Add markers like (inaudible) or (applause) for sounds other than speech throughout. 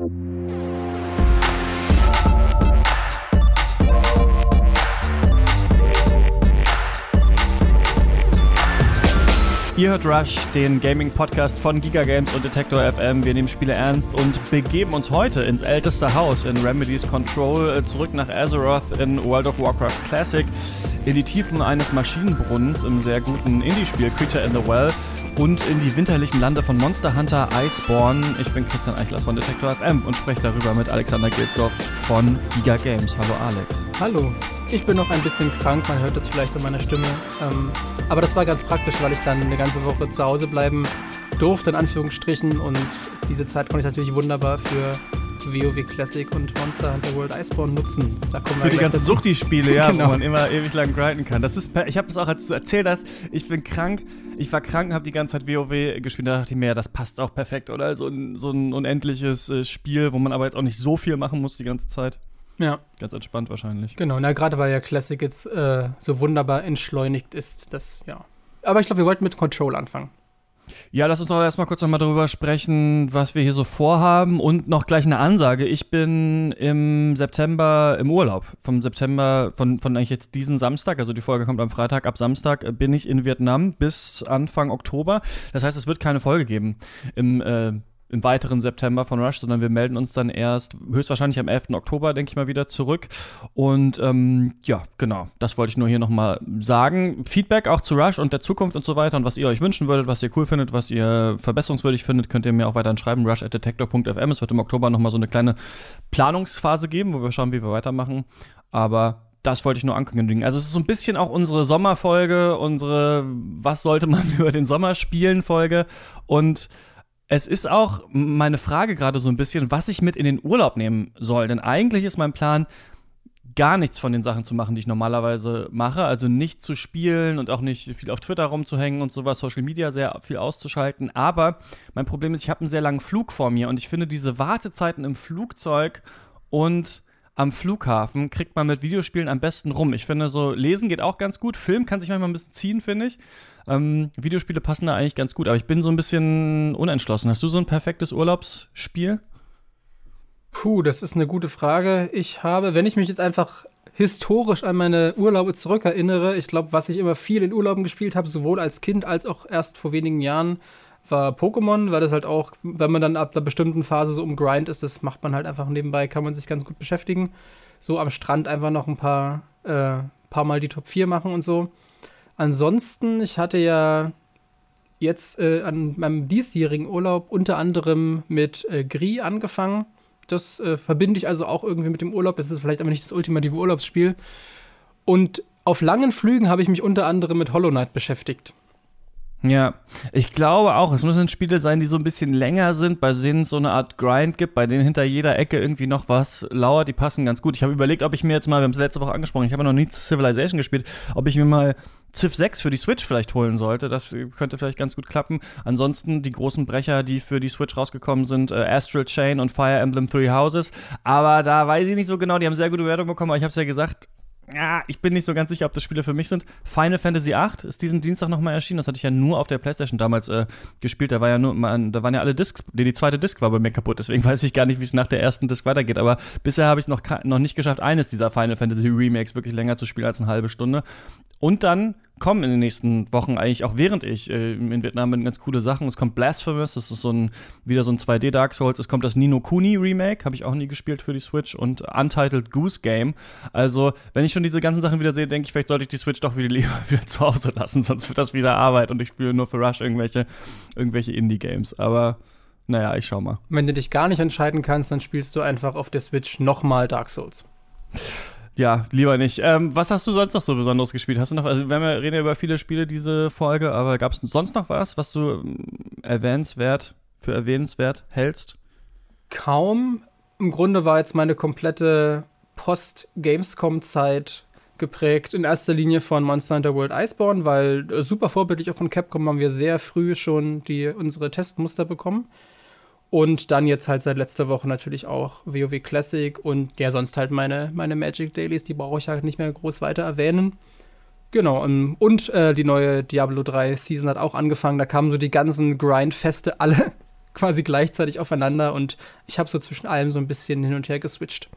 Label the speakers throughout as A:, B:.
A: you Ihr hört Rush, den Gaming-Podcast von Giga Games und Detector FM. Wir nehmen Spiele ernst und begeben uns heute ins älteste Haus in Remedies Control, äh, zurück nach Azeroth in World of Warcraft Classic, in die Tiefen eines Maschinenbrunnens im sehr guten Indie-Spiel Creature in the Well und in die winterlichen Lande von Monster Hunter Iceborne. Ich bin Christian Eichler von Detector FM und spreche darüber mit Alexander Gilsdorf von Giga Games. Hallo Alex.
B: Hallo. Ich bin noch ein bisschen krank, man hört es vielleicht an meiner Stimme. Ähm, aber das war ganz praktisch, weil ich dann eine ganze Woche zu Hause bleiben durfte, in Anführungsstrichen. Und diese Zeit konnte ich natürlich wunderbar für WoW Classic und Monster Hunter World Iceborne nutzen.
A: Für die ganzen Suchti-Spiele, ja, (laughs) genau. wo man immer ewig lang grinden kann. Das ist, ich habe es auch, als du erzählt hast, ich bin krank, ich war krank, habe die ganze Zeit WoW gespielt, da dachte ich mir, ja, das passt auch perfekt, oder? So ein, so ein unendliches äh, Spiel, wo man aber jetzt auch nicht so viel machen muss die ganze Zeit.
B: Ja.
A: Ganz entspannt wahrscheinlich.
B: Genau, na gerade weil ja Classic jetzt äh, so wunderbar entschleunigt ist, das, ja. Aber ich glaube, wir wollten mit Control anfangen.
A: Ja, lass uns doch erstmal kurz nochmal darüber sprechen, was wir hier so vorhaben und noch gleich eine Ansage. Ich bin im September im Urlaub. Vom September, von, von eigentlich jetzt diesen Samstag, also die Folge kommt am Freitag, ab Samstag bin ich in Vietnam bis Anfang Oktober. Das heißt, es wird keine Folge geben im äh, im weiteren September von Rush, sondern wir melden uns dann erst höchstwahrscheinlich am 11. Oktober, denke ich mal, wieder zurück. Und ähm, ja, genau, das wollte ich nur hier nochmal sagen. Feedback auch zu Rush und der Zukunft und so weiter und was ihr euch wünschen würdet, was ihr cool findet, was ihr verbesserungswürdig findet, könnt ihr mir auch weiterhin schreiben, rush.detector.fm. Es wird im Oktober nochmal so eine kleine Planungsphase geben, wo wir schauen, wie wir weitermachen. Aber das wollte ich nur ankündigen. Also es ist so ein bisschen auch unsere Sommerfolge, unsere Was sollte man (laughs) über den Sommer spielen Folge und es ist auch meine Frage gerade so ein bisschen, was ich mit in den Urlaub nehmen soll. Denn eigentlich ist mein Plan, gar nichts von den Sachen zu machen, die ich normalerweise mache. Also nicht zu spielen und auch nicht viel auf Twitter rumzuhängen und sowas, Social Media sehr viel auszuschalten. Aber mein Problem ist, ich habe einen sehr langen Flug vor mir und ich finde diese Wartezeiten im Flugzeug und am Flughafen kriegt man mit Videospielen am besten rum. Ich finde, so lesen geht auch ganz gut. Film kann sich manchmal ein bisschen ziehen, finde ich. Ähm, Videospiele passen da eigentlich ganz gut, aber ich bin so ein bisschen unentschlossen. Hast du so ein perfektes Urlaubsspiel?
B: Puh, das ist eine gute Frage. Ich habe, wenn ich mich jetzt einfach historisch an meine Urlaube zurückerinnere, ich glaube, was ich immer viel in Urlauben gespielt habe, sowohl als Kind als auch erst vor wenigen Jahren, war Pokémon, weil das halt auch, wenn man dann ab einer bestimmten Phase so um Grind ist, das macht man halt einfach nebenbei, kann man sich ganz gut beschäftigen. So am Strand einfach noch ein paar, äh, paar Mal die Top 4 machen und so. Ansonsten, ich hatte ja jetzt äh, an meinem diesjährigen Urlaub unter anderem mit äh, Gris angefangen. Das äh, verbinde ich also auch irgendwie mit dem Urlaub. Das ist vielleicht aber nicht das ultimative Urlaubsspiel. Und auf langen Flügen habe ich mich unter anderem mit Hollow Knight beschäftigt.
A: Ja, ich glaube auch, es müssen Spiele sein, die so ein bisschen länger sind, bei denen es so eine Art Grind gibt, bei denen hinter jeder Ecke irgendwie noch was lauert, die passen ganz gut. Ich habe überlegt, ob ich mir jetzt mal, wir haben es letzte Woche angesprochen, ich habe noch nie Civilization gespielt, ob ich mir mal Civ 6 für die Switch vielleicht holen sollte. Das könnte vielleicht ganz gut klappen. Ansonsten die großen Brecher, die für die Switch rausgekommen sind, äh, Astral Chain und Fire Emblem Three Houses. Aber da weiß ich nicht so genau, die haben sehr gute Wertung bekommen, aber ich habe es ja gesagt, ja, ich bin nicht so ganz sicher, ob das Spiele für mich sind. Final Fantasy VIII ist diesen Dienstag nochmal erschienen. Das hatte ich ja nur auf der PlayStation damals äh, gespielt. Da war ja nur, man, da waren ja alle Discs. Die, die zweite Disc war bei mir kaputt. Deswegen (laughs) weiß ich gar nicht, wie es nach der ersten Disc weitergeht. Aber bisher habe ich noch, noch nicht geschafft, eines dieser Final Fantasy Remakes wirklich länger zu spielen als eine halbe Stunde. Und dann kommen in den nächsten Wochen eigentlich auch während ich äh, in Vietnam bin ganz coole Sachen. Es kommt Blasphemous, das ist so ein wieder so ein 2D Dark Souls. Es kommt das Nino Kuni Remake, habe ich auch nie gespielt für die Switch und Untitled Goose Game. Also, wenn ich schon diese ganzen Sachen wieder sehe, denke ich, vielleicht sollte ich die Switch doch wieder lieber (laughs) wieder zu Hause lassen, sonst wird das wieder Arbeit und ich spiele nur für Rush irgendwelche irgendwelche Indie Games, aber naja, ich schau mal.
B: Wenn du dich gar nicht entscheiden kannst, dann spielst du einfach auf der Switch nochmal Dark Souls.
A: Ja, lieber nicht. Ähm, was hast du sonst noch so Besonderes gespielt? Hast du noch, also wir reden ja über viele Spiele diese Folge, aber gab es sonst noch was, was du ähm, erwähnenswert, für erwähnenswert hältst?
B: Kaum. Im Grunde war jetzt meine komplette Post-Gamescom-Zeit geprägt in erster Linie von Monster Hunter World Iceborne, weil äh, super vorbildlich auch von Capcom haben wir sehr früh schon die, unsere Testmuster bekommen. Und dann jetzt halt seit letzter Woche natürlich auch WoW Classic und ja, sonst halt meine, meine Magic Dailies, die brauche ich halt nicht mehr groß weiter erwähnen. Genau, ähm, und äh, die neue Diablo 3 Season hat auch angefangen. Da kamen so die ganzen Grind-Feste alle (laughs) quasi gleichzeitig aufeinander und ich habe so zwischen allem so ein bisschen hin und her geswitcht.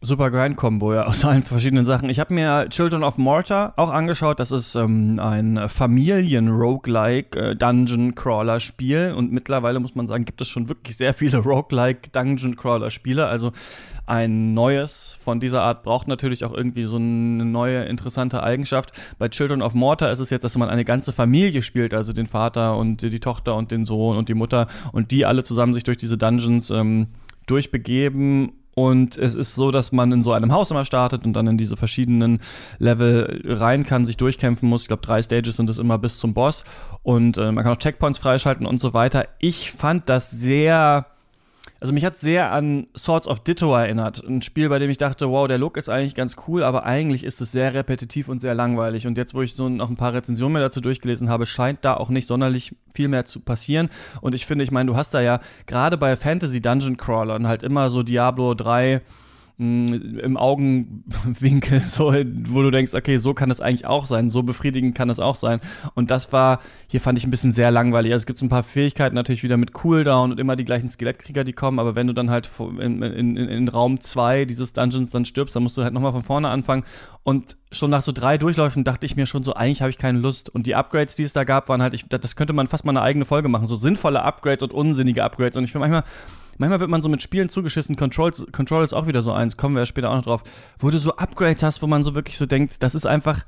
A: Super Grind-Kombo, ja, aus allen verschiedenen Sachen. Ich habe mir Children of Mortar auch angeschaut. Das ist ähm, ein Familien-Roguelike äh. Und mittlerweile muss man sagen, gibt es schon wirklich sehr viele Roguelike Dungeon-Crawler-Spiele. Also ein neues von dieser Art braucht natürlich auch irgendwie so eine neue interessante Eigenschaft. Bei Children of Mortar ist es jetzt, dass man eine ganze Familie spielt, also den Vater und die Tochter und den Sohn und die Mutter und die alle zusammen sich durch diese Dungeons ähm, durchbegeben und es ist so, dass man in so einem Haus immer startet und dann in diese verschiedenen Level rein kann, sich durchkämpfen muss. Ich glaube, drei Stages sind es immer bis zum Boss. Und äh, man kann auch Checkpoints freischalten und so weiter. Ich fand das sehr also mich hat sehr an Swords of Ditto erinnert. Ein Spiel, bei dem ich dachte, wow, der Look ist eigentlich ganz cool, aber eigentlich ist es sehr repetitiv und sehr langweilig. Und jetzt, wo ich so noch ein paar Rezensionen mehr dazu durchgelesen habe, scheint da auch nicht sonderlich viel mehr zu passieren. Und ich finde, ich meine, du hast da ja gerade bei Fantasy Dungeon Crawlern halt immer so Diablo 3 im Augenwinkel, (laughs) so, wo du denkst, okay, so kann es eigentlich auch sein, so befriedigend kann es auch sein. Und das war, hier fand ich ein bisschen sehr langweilig. Also es gibt so ein paar Fähigkeiten natürlich wieder mit Cooldown und immer die gleichen Skelettkrieger, die kommen, aber wenn du dann halt in, in, in Raum 2 dieses Dungeons dann stirbst, dann musst du halt nochmal von vorne anfangen. Und schon nach so drei Durchläufen dachte ich mir schon so, eigentlich habe ich keine Lust. Und die Upgrades, die es da gab, waren halt, ich, das könnte man fast mal eine eigene Folge machen. So sinnvolle Upgrades und unsinnige Upgrades. Und ich finde manchmal, manchmal wird man so mit Spielen zugeschissen. Controls, Control ist auch wieder so eins, kommen wir ja später auch noch drauf, wo du so Upgrades hast, wo man so wirklich so denkt, das ist einfach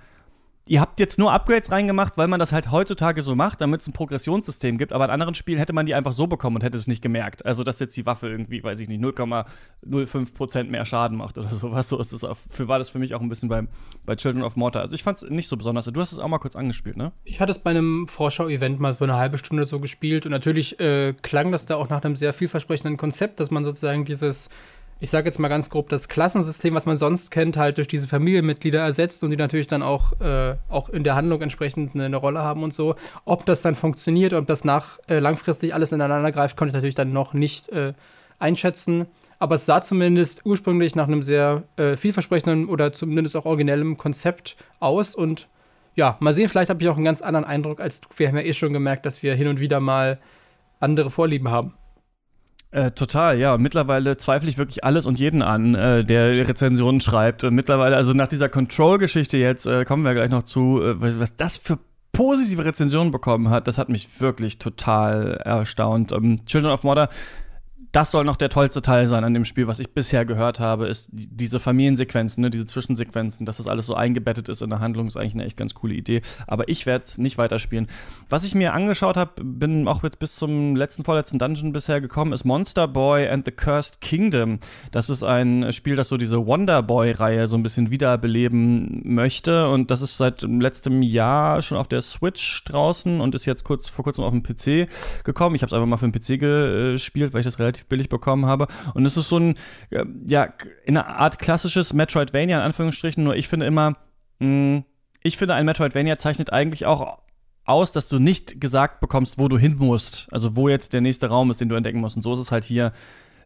A: ihr habt jetzt nur Upgrades reingemacht, weil man das halt heutzutage so macht, damit es ein Progressionssystem gibt. Aber in anderen Spielen hätte man die einfach so bekommen und hätte es nicht gemerkt. Also, dass jetzt die Waffe irgendwie, weiß ich nicht, 0,05% mehr Schaden macht oder (laughs) sowas. So ist es für, war das für mich auch ein bisschen bei, bei Children of Mortar. Also, ich fand es nicht so besonders. Du hast es auch mal kurz angespielt, ne?
B: Ich hatte es bei einem Vorschau-Event mal für eine halbe Stunde so gespielt. Und natürlich äh, klang das da auch nach einem sehr vielversprechenden Konzept, dass man sozusagen dieses ich sage jetzt mal ganz grob, das Klassensystem, was man sonst kennt, halt durch diese Familienmitglieder ersetzt und die natürlich dann auch, äh, auch in der Handlung entsprechend eine, eine, Rolle haben und so. Ob das dann funktioniert, ob das nach äh, langfristig alles ineinander greift, konnte ich natürlich dann noch nicht äh, einschätzen. Aber es sah zumindest ursprünglich nach einem sehr äh, vielversprechenden oder zumindest auch originellem Konzept aus und ja, mal sehen, vielleicht habe ich auch einen ganz anderen Eindruck als du. Wir haben ja eh schon gemerkt, dass wir hin und wieder mal andere Vorlieben haben.
A: Äh, total, ja. Mittlerweile zweifle ich wirklich alles und jeden an, äh, der Rezensionen schreibt. Und mittlerweile, also nach dieser Control-Geschichte jetzt, äh, kommen wir gleich noch zu, äh, was das für positive Rezensionen bekommen hat, das hat mich wirklich total erstaunt. Ähm, Children of Mortar das soll noch der tollste Teil sein an dem Spiel, was ich bisher gehört habe, ist diese Familiensequenzen, ne, diese Zwischensequenzen, dass das alles so eingebettet ist in der Handlung, ist eigentlich eine echt ganz coole Idee. Aber ich werde es nicht weiterspielen. Was ich mir angeschaut habe, bin auch jetzt bis zum letzten, vorletzten Dungeon bisher gekommen, ist Monster Boy and the Cursed Kingdom. Das ist ein Spiel, das so diese Wonder Boy-Reihe so ein bisschen wiederbeleben möchte. Und das ist seit letztem Jahr schon auf der Switch draußen und ist jetzt kurz vor kurzem auf dem PC gekommen. Ich habe es einfach mal für den PC gespielt, weil ich das relativ relativ billig bekommen habe. Und es ist so ein, ja, in einer Art klassisches Metroidvania, in Anführungsstrichen, nur ich finde immer, mh, hm, ich finde, ein Metroidvania zeichnet eigentlich auch aus, dass du nicht gesagt bekommst, wo du hin musst. Also wo jetzt der nächste Raum ist, den du entdecken musst. Und so ist es halt hier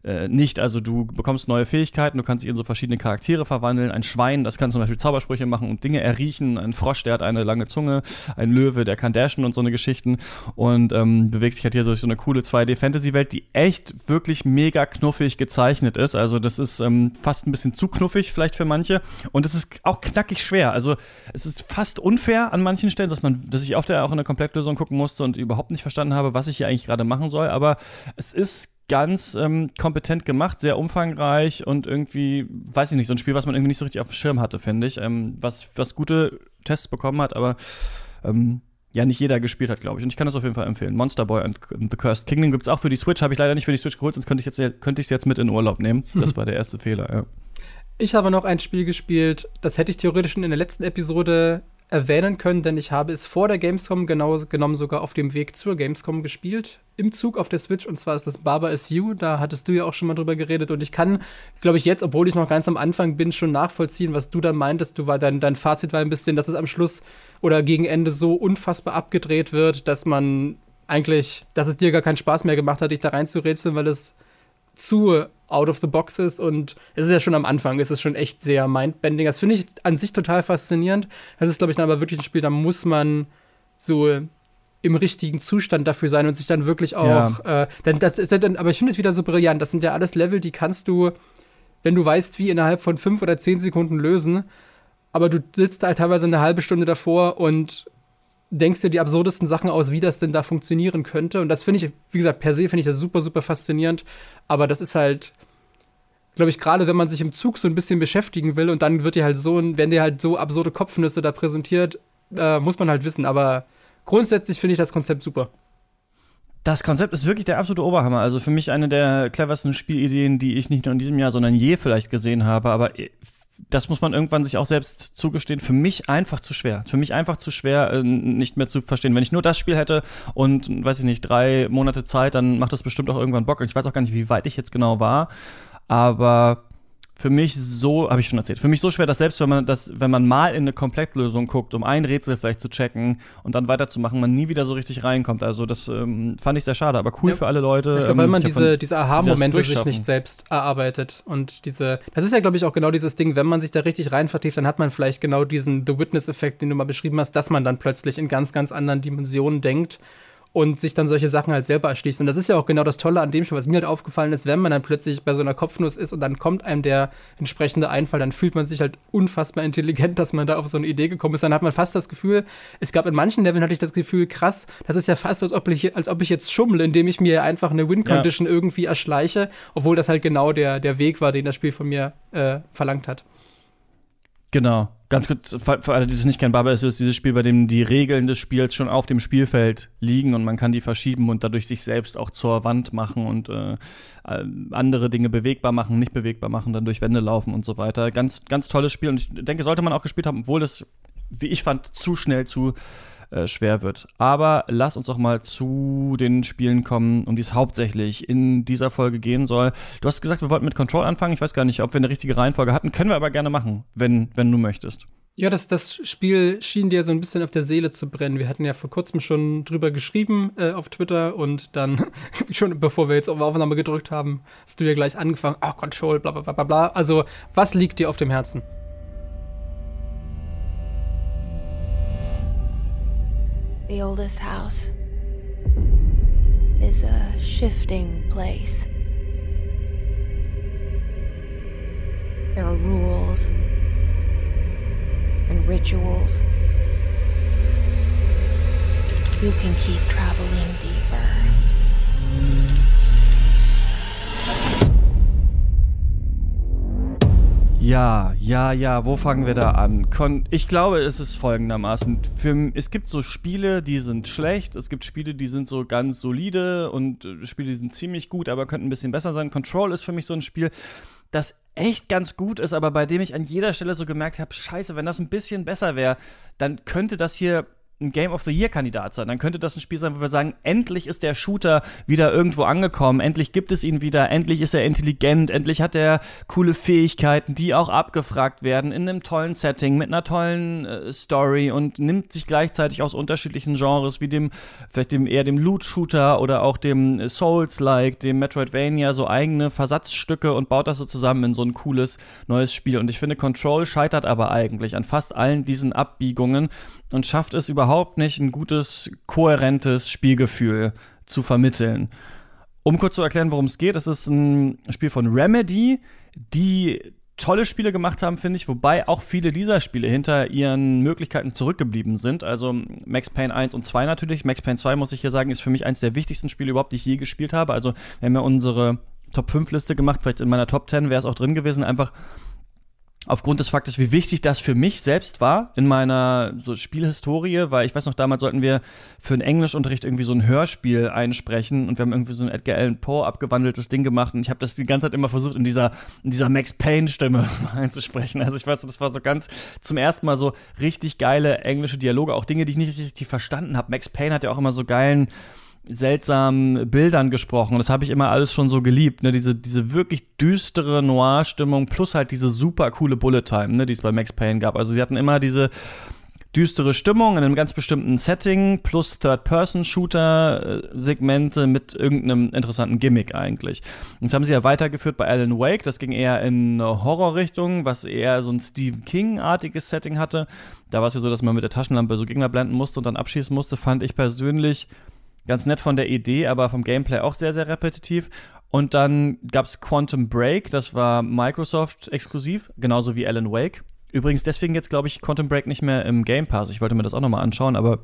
A: äh, nicht. Also du bekommst neue Fähigkeiten, du kannst dich in so verschiedene Charaktere verwandeln. Ein Schwein, das kann zum Beispiel Zaubersprüche machen und Dinge erriechen. Ein Frosch, der hat eine lange Zunge. Ein Löwe, der kann dashen und so eine Geschichten. Und ähm, bewegst dich halt hier durch so eine coole 2D-Fantasy-Welt, die echt wirklich mega knuffig gezeichnet ist. Also das ist ähm, fast ein bisschen zu knuffig vielleicht für manche. Und es ist auch knackig schwer. Also es ist fast unfair an manchen Stellen, dass man, dass ich auf der auch in der Komplettlösung gucken musste und überhaupt nicht verstanden habe, was ich hier eigentlich gerade machen soll. Aber es ist ganz ähm, kompetent gemacht, sehr umfangreich und irgendwie, weiß ich nicht, so ein Spiel, was man irgendwie nicht so richtig auf dem Schirm hatte, finde ich. Ähm, was, was gute Tests bekommen hat, aber ähm, ja nicht jeder gespielt hat, glaube ich. Und ich kann das auf jeden Fall empfehlen. Monster Boy and The Cursed Kingdom gibt es auch für die Switch, habe ich leider nicht für die Switch geholt, sonst könnte ich jetzt könnte ich es jetzt mit in Urlaub nehmen. (laughs) Das war der erste Fehler, ja.
B: Ich habe noch ein Spiel gespielt, das hätte ich theoretisch schon in der letzten Episode erwähnen können, denn ich habe es vor der Gamescom genau genommen sogar auf dem Weg zur Gamescom gespielt. Im Zug auf der Switch und zwar ist das Barber is You. Da hattest du ja auch schon mal drüber geredet und ich kann, glaube ich, jetzt, obwohl ich noch ganz am Anfang bin, schon nachvollziehen, was du dann meintest. Du war dein, dein Fazit war ein bisschen, dass es am Schluss oder gegen Ende so unfassbar abgedreht wird, dass man eigentlich, dass es dir gar keinen Spaß mehr gemacht hat, dich da reinzurätseln, weil es zu out of the box ist und es ist ja schon am Anfang, es ist schon echt sehr mindbending. Das finde ich an sich total faszinierend. Das ist, glaube ich, dann aber wirklich ein Spiel, da muss man so im richtigen Zustand dafür sein und sich dann wirklich auch. Ja. Äh, dann, das ist ja dann, aber ich finde es wieder so brillant. Das sind ja alles Level, die kannst du, wenn du weißt, wie innerhalb von fünf oder zehn Sekunden lösen. Aber du sitzt halt teilweise eine halbe Stunde davor und denkst dir die absurdesten Sachen aus, wie das denn da funktionieren könnte. Und das finde ich, wie gesagt, per se finde ich das super, super faszinierend. Aber das ist halt, glaube ich, gerade wenn man sich im Zug so ein bisschen beschäftigen will und dann wird dir halt so, wenn dir halt so absurde Kopfnüsse da präsentiert, äh, muss man halt wissen. Aber grundsätzlich finde ich das Konzept super.
A: Das Konzept ist wirklich der absolute Oberhammer. Also für mich eine der cleversten Spielideen, die ich nicht nur in diesem Jahr, sondern je vielleicht gesehen habe. Aber das muss man irgendwann sich auch selbst zugestehen. Für mich einfach zu schwer. Für mich einfach zu schwer, äh, nicht mehr zu verstehen. Wenn ich nur das Spiel hätte und, weiß ich nicht, drei Monate Zeit, dann macht das bestimmt auch irgendwann Bock. Und ich weiß auch gar nicht, wie weit ich jetzt genau war. Aber für mich so, habe ich schon erzählt, für mich so schwer, dass selbst wenn man das, wenn man mal in eine Komplettlösung guckt, um ein Rätsel vielleicht zu checken und dann weiterzumachen, man nie wieder so richtig reinkommt. Also das ähm, fand ich sehr schade, aber cool ja. für alle Leute.
B: Ich glaube, ähm, weil man diese, diese Aha-Momente sich nicht selbst erarbeitet. Und diese, das ist ja, glaube ich, auch genau dieses Ding, wenn man sich da richtig rein vertieft, dann hat man vielleicht genau diesen The Witness-Effekt, den du mal beschrieben hast, dass man dann plötzlich in ganz, ganz anderen Dimensionen denkt und sich dann solche Sachen halt selber erschließt. Und das ist ja auch genau das Tolle an dem Spiel, was mir halt aufgefallen ist, wenn man dann plötzlich bei so einer Kopfnuss ist und dann kommt einem der entsprechende Einfall, dann fühlt man sich halt unfassbar intelligent, dass man da auf so eine Idee gekommen ist. Dann hat man fast das Gefühl, es gab in manchen Leveln hatte ich das Gefühl, krass, das ist ja fast, als ob ich, als ob ich jetzt schummle, indem ich mir einfach eine Win-Condition ja. irgendwie erschleiche, obwohl das halt genau der, der Weg war, den das Spiel von mir äh, verlangt hat.
A: Genau. Ganz kurz, für alle, die das nicht kennen, Baba ist dieses Spiel, bei dem die Regeln des Spiels schon auf dem Spielfeld liegen und man kann die verschieben und dadurch sich selbst auch zur Wand machen und äh, andere Dinge bewegbar machen, nicht bewegbar machen, dann durch Wände laufen und so weiter. Ganz, ganz tolles Spiel und ich denke, sollte man auch gespielt haben, obwohl es, wie ich fand, zu schnell zu äh, schwer wird. Aber lass uns doch mal zu den Spielen kommen, um die es hauptsächlich in dieser Folge gehen soll. Du hast gesagt, wir wollten mit Control anfangen. Ich weiß gar nicht, ob wir eine richtige Reihenfolge hatten. Können wir aber gerne machen, wenn, wenn du möchtest.
B: Ja, das, das Spiel schien dir so ein bisschen auf der Seele zu brennen. Wir hatten ja vor kurzem schon drüber geschrieben äh, auf Twitter und dann, (laughs) schon bevor wir jetzt auf Aufnahme gedrückt haben, hast du ja gleich angefangen, oh, Control, bla bla bla bla. Also, was liegt dir auf dem Herzen?
C: The oldest house is a shifting place. There are rules and rituals. You can keep traveling deeper.
A: Ja, ja, ja, wo fangen wir da an? Ich glaube, es ist folgendermaßen. Es gibt so Spiele, die sind schlecht, es gibt Spiele, die sind so ganz solide und äh, Spiele, die sind ziemlich gut, aber könnten ein bisschen besser sein. Control ist für mich so ein Spiel, das echt ganz gut ist, aber bei dem ich an jeder Stelle so gemerkt habe, scheiße, wenn das ein bisschen besser wäre, dann könnte das hier ein Game of the Year Kandidat sein. Dann könnte das ein Spiel sein, wo wir sagen, endlich ist der Shooter wieder irgendwo angekommen, endlich gibt es ihn wieder, endlich ist er intelligent, endlich hat er coole Fähigkeiten, die auch abgefragt werden in einem tollen Setting mit einer tollen äh, Story und nimmt sich gleichzeitig aus unterschiedlichen Genres wie dem vielleicht dem eher dem Loot Shooter oder auch dem Souls like, dem Metroidvania so eigene Versatzstücke und baut das so zusammen in so ein cooles neues Spiel und ich finde Control scheitert aber eigentlich an fast allen diesen Abbiegungen und schafft es überhaupt nicht, ein gutes, kohärentes Spielgefühl zu vermitteln. Um kurz zu erklären, worum es geht, das ist ein Spiel von Remedy, die tolle Spiele gemacht haben, finde ich, wobei auch viele dieser Spiele hinter ihren Möglichkeiten zurückgeblieben sind. Also Max Payne 1 und 2 natürlich. Max Payne 2, muss ich hier sagen, ist für mich eines der wichtigsten Spiele überhaupt, die ich je gespielt habe. Also wir haben ja unsere Top 5 Liste gemacht, vielleicht in meiner Top 10 wäre es auch drin gewesen, einfach aufgrund des Faktes, wie wichtig das für mich selbst war in meiner so Spielhistorie, weil ich weiß noch, damals sollten wir für einen Englischunterricht irgendwie so ein Hörspiel einsprechen und wir haben irgendwie so ein Edgar Allan Poe abgewandeltes Ding gemacht und ich habe das die ganze Zeit immer versucht in dieser in dieser Max Payne Stimme (laughs) einzusprechen. Also ich weiß, das war so ganz zum ersten Mal so richtig geile englische Dialoge, auch Dinge, die ich nicht richtig verstanden habe. Max Payne hat ja auch immer so geilen seltsamen Bildern gesprochen. Das habe ich immer alles schon so geliebt. Ne? Diese, diese wirklich düstere Noir-Stimmung plus halt diese super coole Bullet Time, ne? die es bei Max Payne gab. Also sie hatten immer diese düstere Stimmung in einem ganz bestimmten Setting plus Third-Person-Shooter-Segmente mit irgendeinem interessanten Gimmick eigentlich. Und das haben sie ja weitergeführt bei Alan Wake. Das ging eher in Horrorrichtung, was eher so ein Stephen King-artiges Setting hatte. Da war es ja so, dass man mit der Taschenlampe so Gegner blenden musste und dann abschießen musste, fand ich persönlich ganz nett von der Idee, aber vom Gameplay auch sehr, sehr repetitiv. Und dann gab es Quantum Break, das war Microsoft exklusiv, genauso wie Alan Wake. Übrigens deswegen jetzt, glaube ich, Quantum Break nicht mehr im Game Pass. Ich wollte mir das auch nochmal anschauen, aber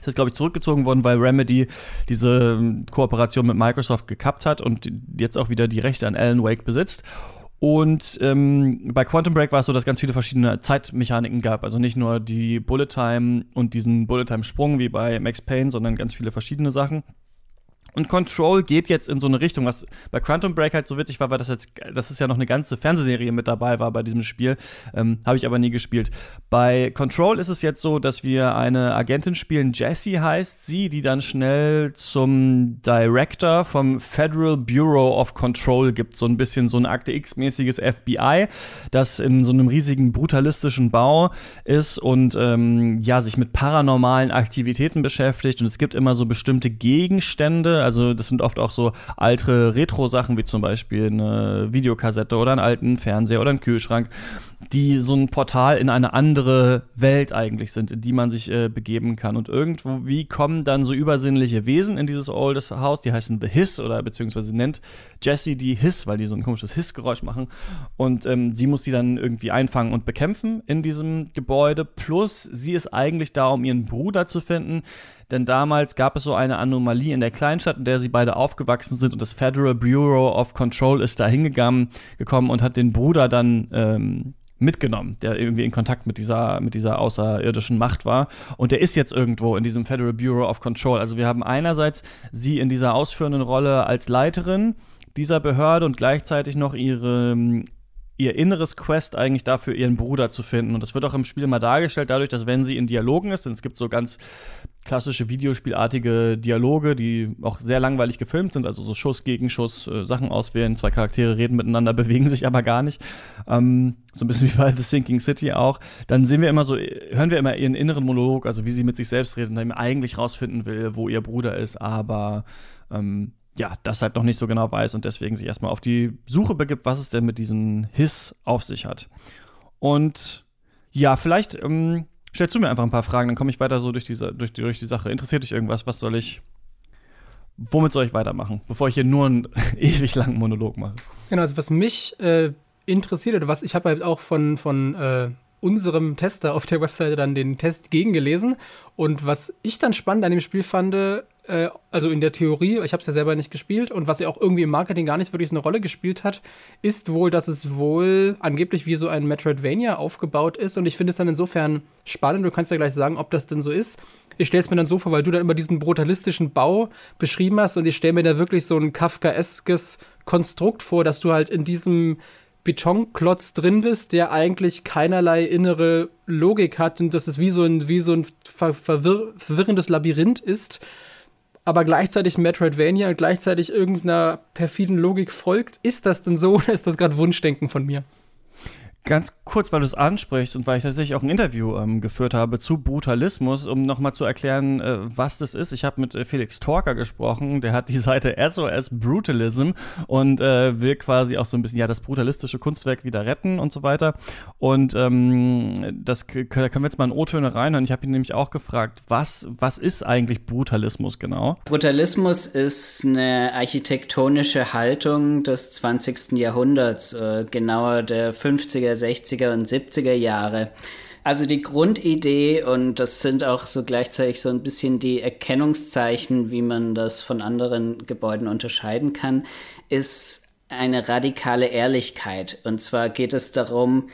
A: es ist, glaube ich, zurückgezogen worden, weil Remedy diese Kooperation mit Microsoft gekappt hat und jetzt auch wieder die Rechte an Alan Wake besitzt. Und ähm, bei Quantum Break war es so, dass ganz viele verschiedene Zeitmechaniken gab. Also nicht nur die Bullet Time und diesen Bullet Time Sprung wie bei Max Payne, sondern ganz viele verschiedene Sachen. Und Control geht jetzt in so eine Richtung, was bei Quantum Break halt so witzig war, weil das jetzt, das ist ja noch eine ganze Fernsehserie mit dabei war bei diesem Spiel. Ähm, Habe ich aber nie gespielt. Bei Control ist es jetzt so, dass wir eine Agentin spielen, Jessie heißt sie, die dann schnell zum Director vom Federal Bureau of Control gibt. So ein bisschen so ein Akte X-mäßiges FBI, das in so einem riesigen brutalistischen Bau ist und ähm, ja, sich mit paranormalen Aktivitäten beschäftigt. Und es gibt immer so bestimmte Gegenstände, also das sind oft auch so alte Retro-Sachen, wie zum Beispiel eine Videokassette oder einen alten Fernseher oder einen Kühlschrank, die so ein Portal in eine andere Welt eigentlich sind, in die man sich äh, begeben kann. Und irgendwo, wie kommen dann so übersinnliche Wesen in dieses oldes Haus, die heißen The Hiss oder beziehungsweise nennt Jessie die Hiss, weil die so ein komisches Hissgeräusch machen. Und ähm, sie muss die dann irgendwie einfangen und bekämpfen in diesem Gebäude. Plus, sie ist eigentlich da, um ihren Bruder zu finden, denn damals gab es so eine Anomalie in der Kleinstadt, in der sie beide aufgewachsen sind und das Federal Bureau of Control ist da hingegangen, gekommen und hat den Bruder dann ähm, mitgenommen, der irgendwie in Kontakt mit dieser, mit dieser außerirdischen Macht war. Und der ist jetzt irgendwo in diesem Federal Bureau of Control. Also wir haben einerseits sie in dieser ausführenden Rolle als Leiterin dieser Behörde und gleichzeitig noch ihre ihr inneres Quest eigentlich dafür, ihren Bruder zu finden. Und das wird auch im Spiel mal dargestellt, dadurch, dass wenn sie in Dialogen ist, denn es gibt so ganz klassische Videospielartige Dialoge, die auch sehr langweilig gefilmt sind, also so Schuss gegen Schuss, äh, Sachen auswählen, zwei Charaktere reden miteinander, (laughs) bewegen sich aber gar nicht. Ähm, so ein bisschen wie bei The Sinking City auch. Dann sehen wir immer so, hören wir immer ihren inneren Monolog, also wie sie mit sich selbst redet und eigentlich rausfinden will, wo ihr Bruder ist, aber ähm, ja, das halt noch nicht so genau weiß und deswegen sich erstmal auf die Suche begibt, was es denn mit diesem Hiss auf sich hat. Und ja, vielleicht ähm, stellst du mir einfach ein paar Fragen, dann komme ich weiter so durch, diese, durch, die, durch die Sache. Interessiert dich irgendwas? Was soll ich, womit soll ich weitermachen, bevor ich hier nur einen (laughs) ewig langen Monolog mache?
B: Genau, also was mich äh, interessiert oder was ich habe halt auch von, von äh, unserem Tester auf der Webseite dann den Test gegengelesen und was ich dann spannend an dem Spiel fand, äh, also in der Theorie, ich habe es ja selber nicht gespielt und was ja auch irgendwie im Marketing gar nicht wirklich eine Rolle gespielt hat, ist wohl, dass es wohl angeblich wie so ein Metroidvania aufgebaut ist und ich finde es dann insofern spannend. Du kannst ja gleich sagen, ob das denn so ist. Ich stelle es mir dann so vor, weil du dann immer diesen brutalistischen Bau beschrieben hast und ich stelle mir da wirklich so ein Kafkaeskes Konstrukt vor, dass du halt in diesem Betonklotz drin bist, der eigentlich keinerlei innere Logik hat und dass es wie so ein, wie so ein verwirr verwirrendes Labyrinth ist aber gleichzeitig Metroidvania und gleichzeitig irgendeiner perfiden Logik folgt. Ist das denn so oder ist das gerade Wunschdenken von mir?
A: Ganz kurz, weil du es ansprichst und weil ich tatsächlich auch ein Interview ähm, geführt habe zu Brutalismus, um nochmal zu erklären, äh, was das ist. Ich habe mit äh, Felix Torker gesprochen, der hat die Seite SOS Brutalism und äh, will quasi auch so ein bisschen ja das brutalistische Kunstwerk wieder retten und so weiter. Und ähm, das da können wir jetzt mal in O-Töne reinhören. Ich habe ihn nämlich auch gefragt, was, was ist eigentlich Brutalismus genau?
D: Brutalismus ist eine architektonische Haltung des 20. Jahrhunderts, äh, genauer der 50er 60er und 70er Jahre. Also die Grundidee, und das sind auch so gleichzeitig so ein bisschen die Erkennungszeichen, wie man das von anderen Gebäuden unterscheiden kann, ist eine radikale Ehrlichkeit. Und zwar geht es darum,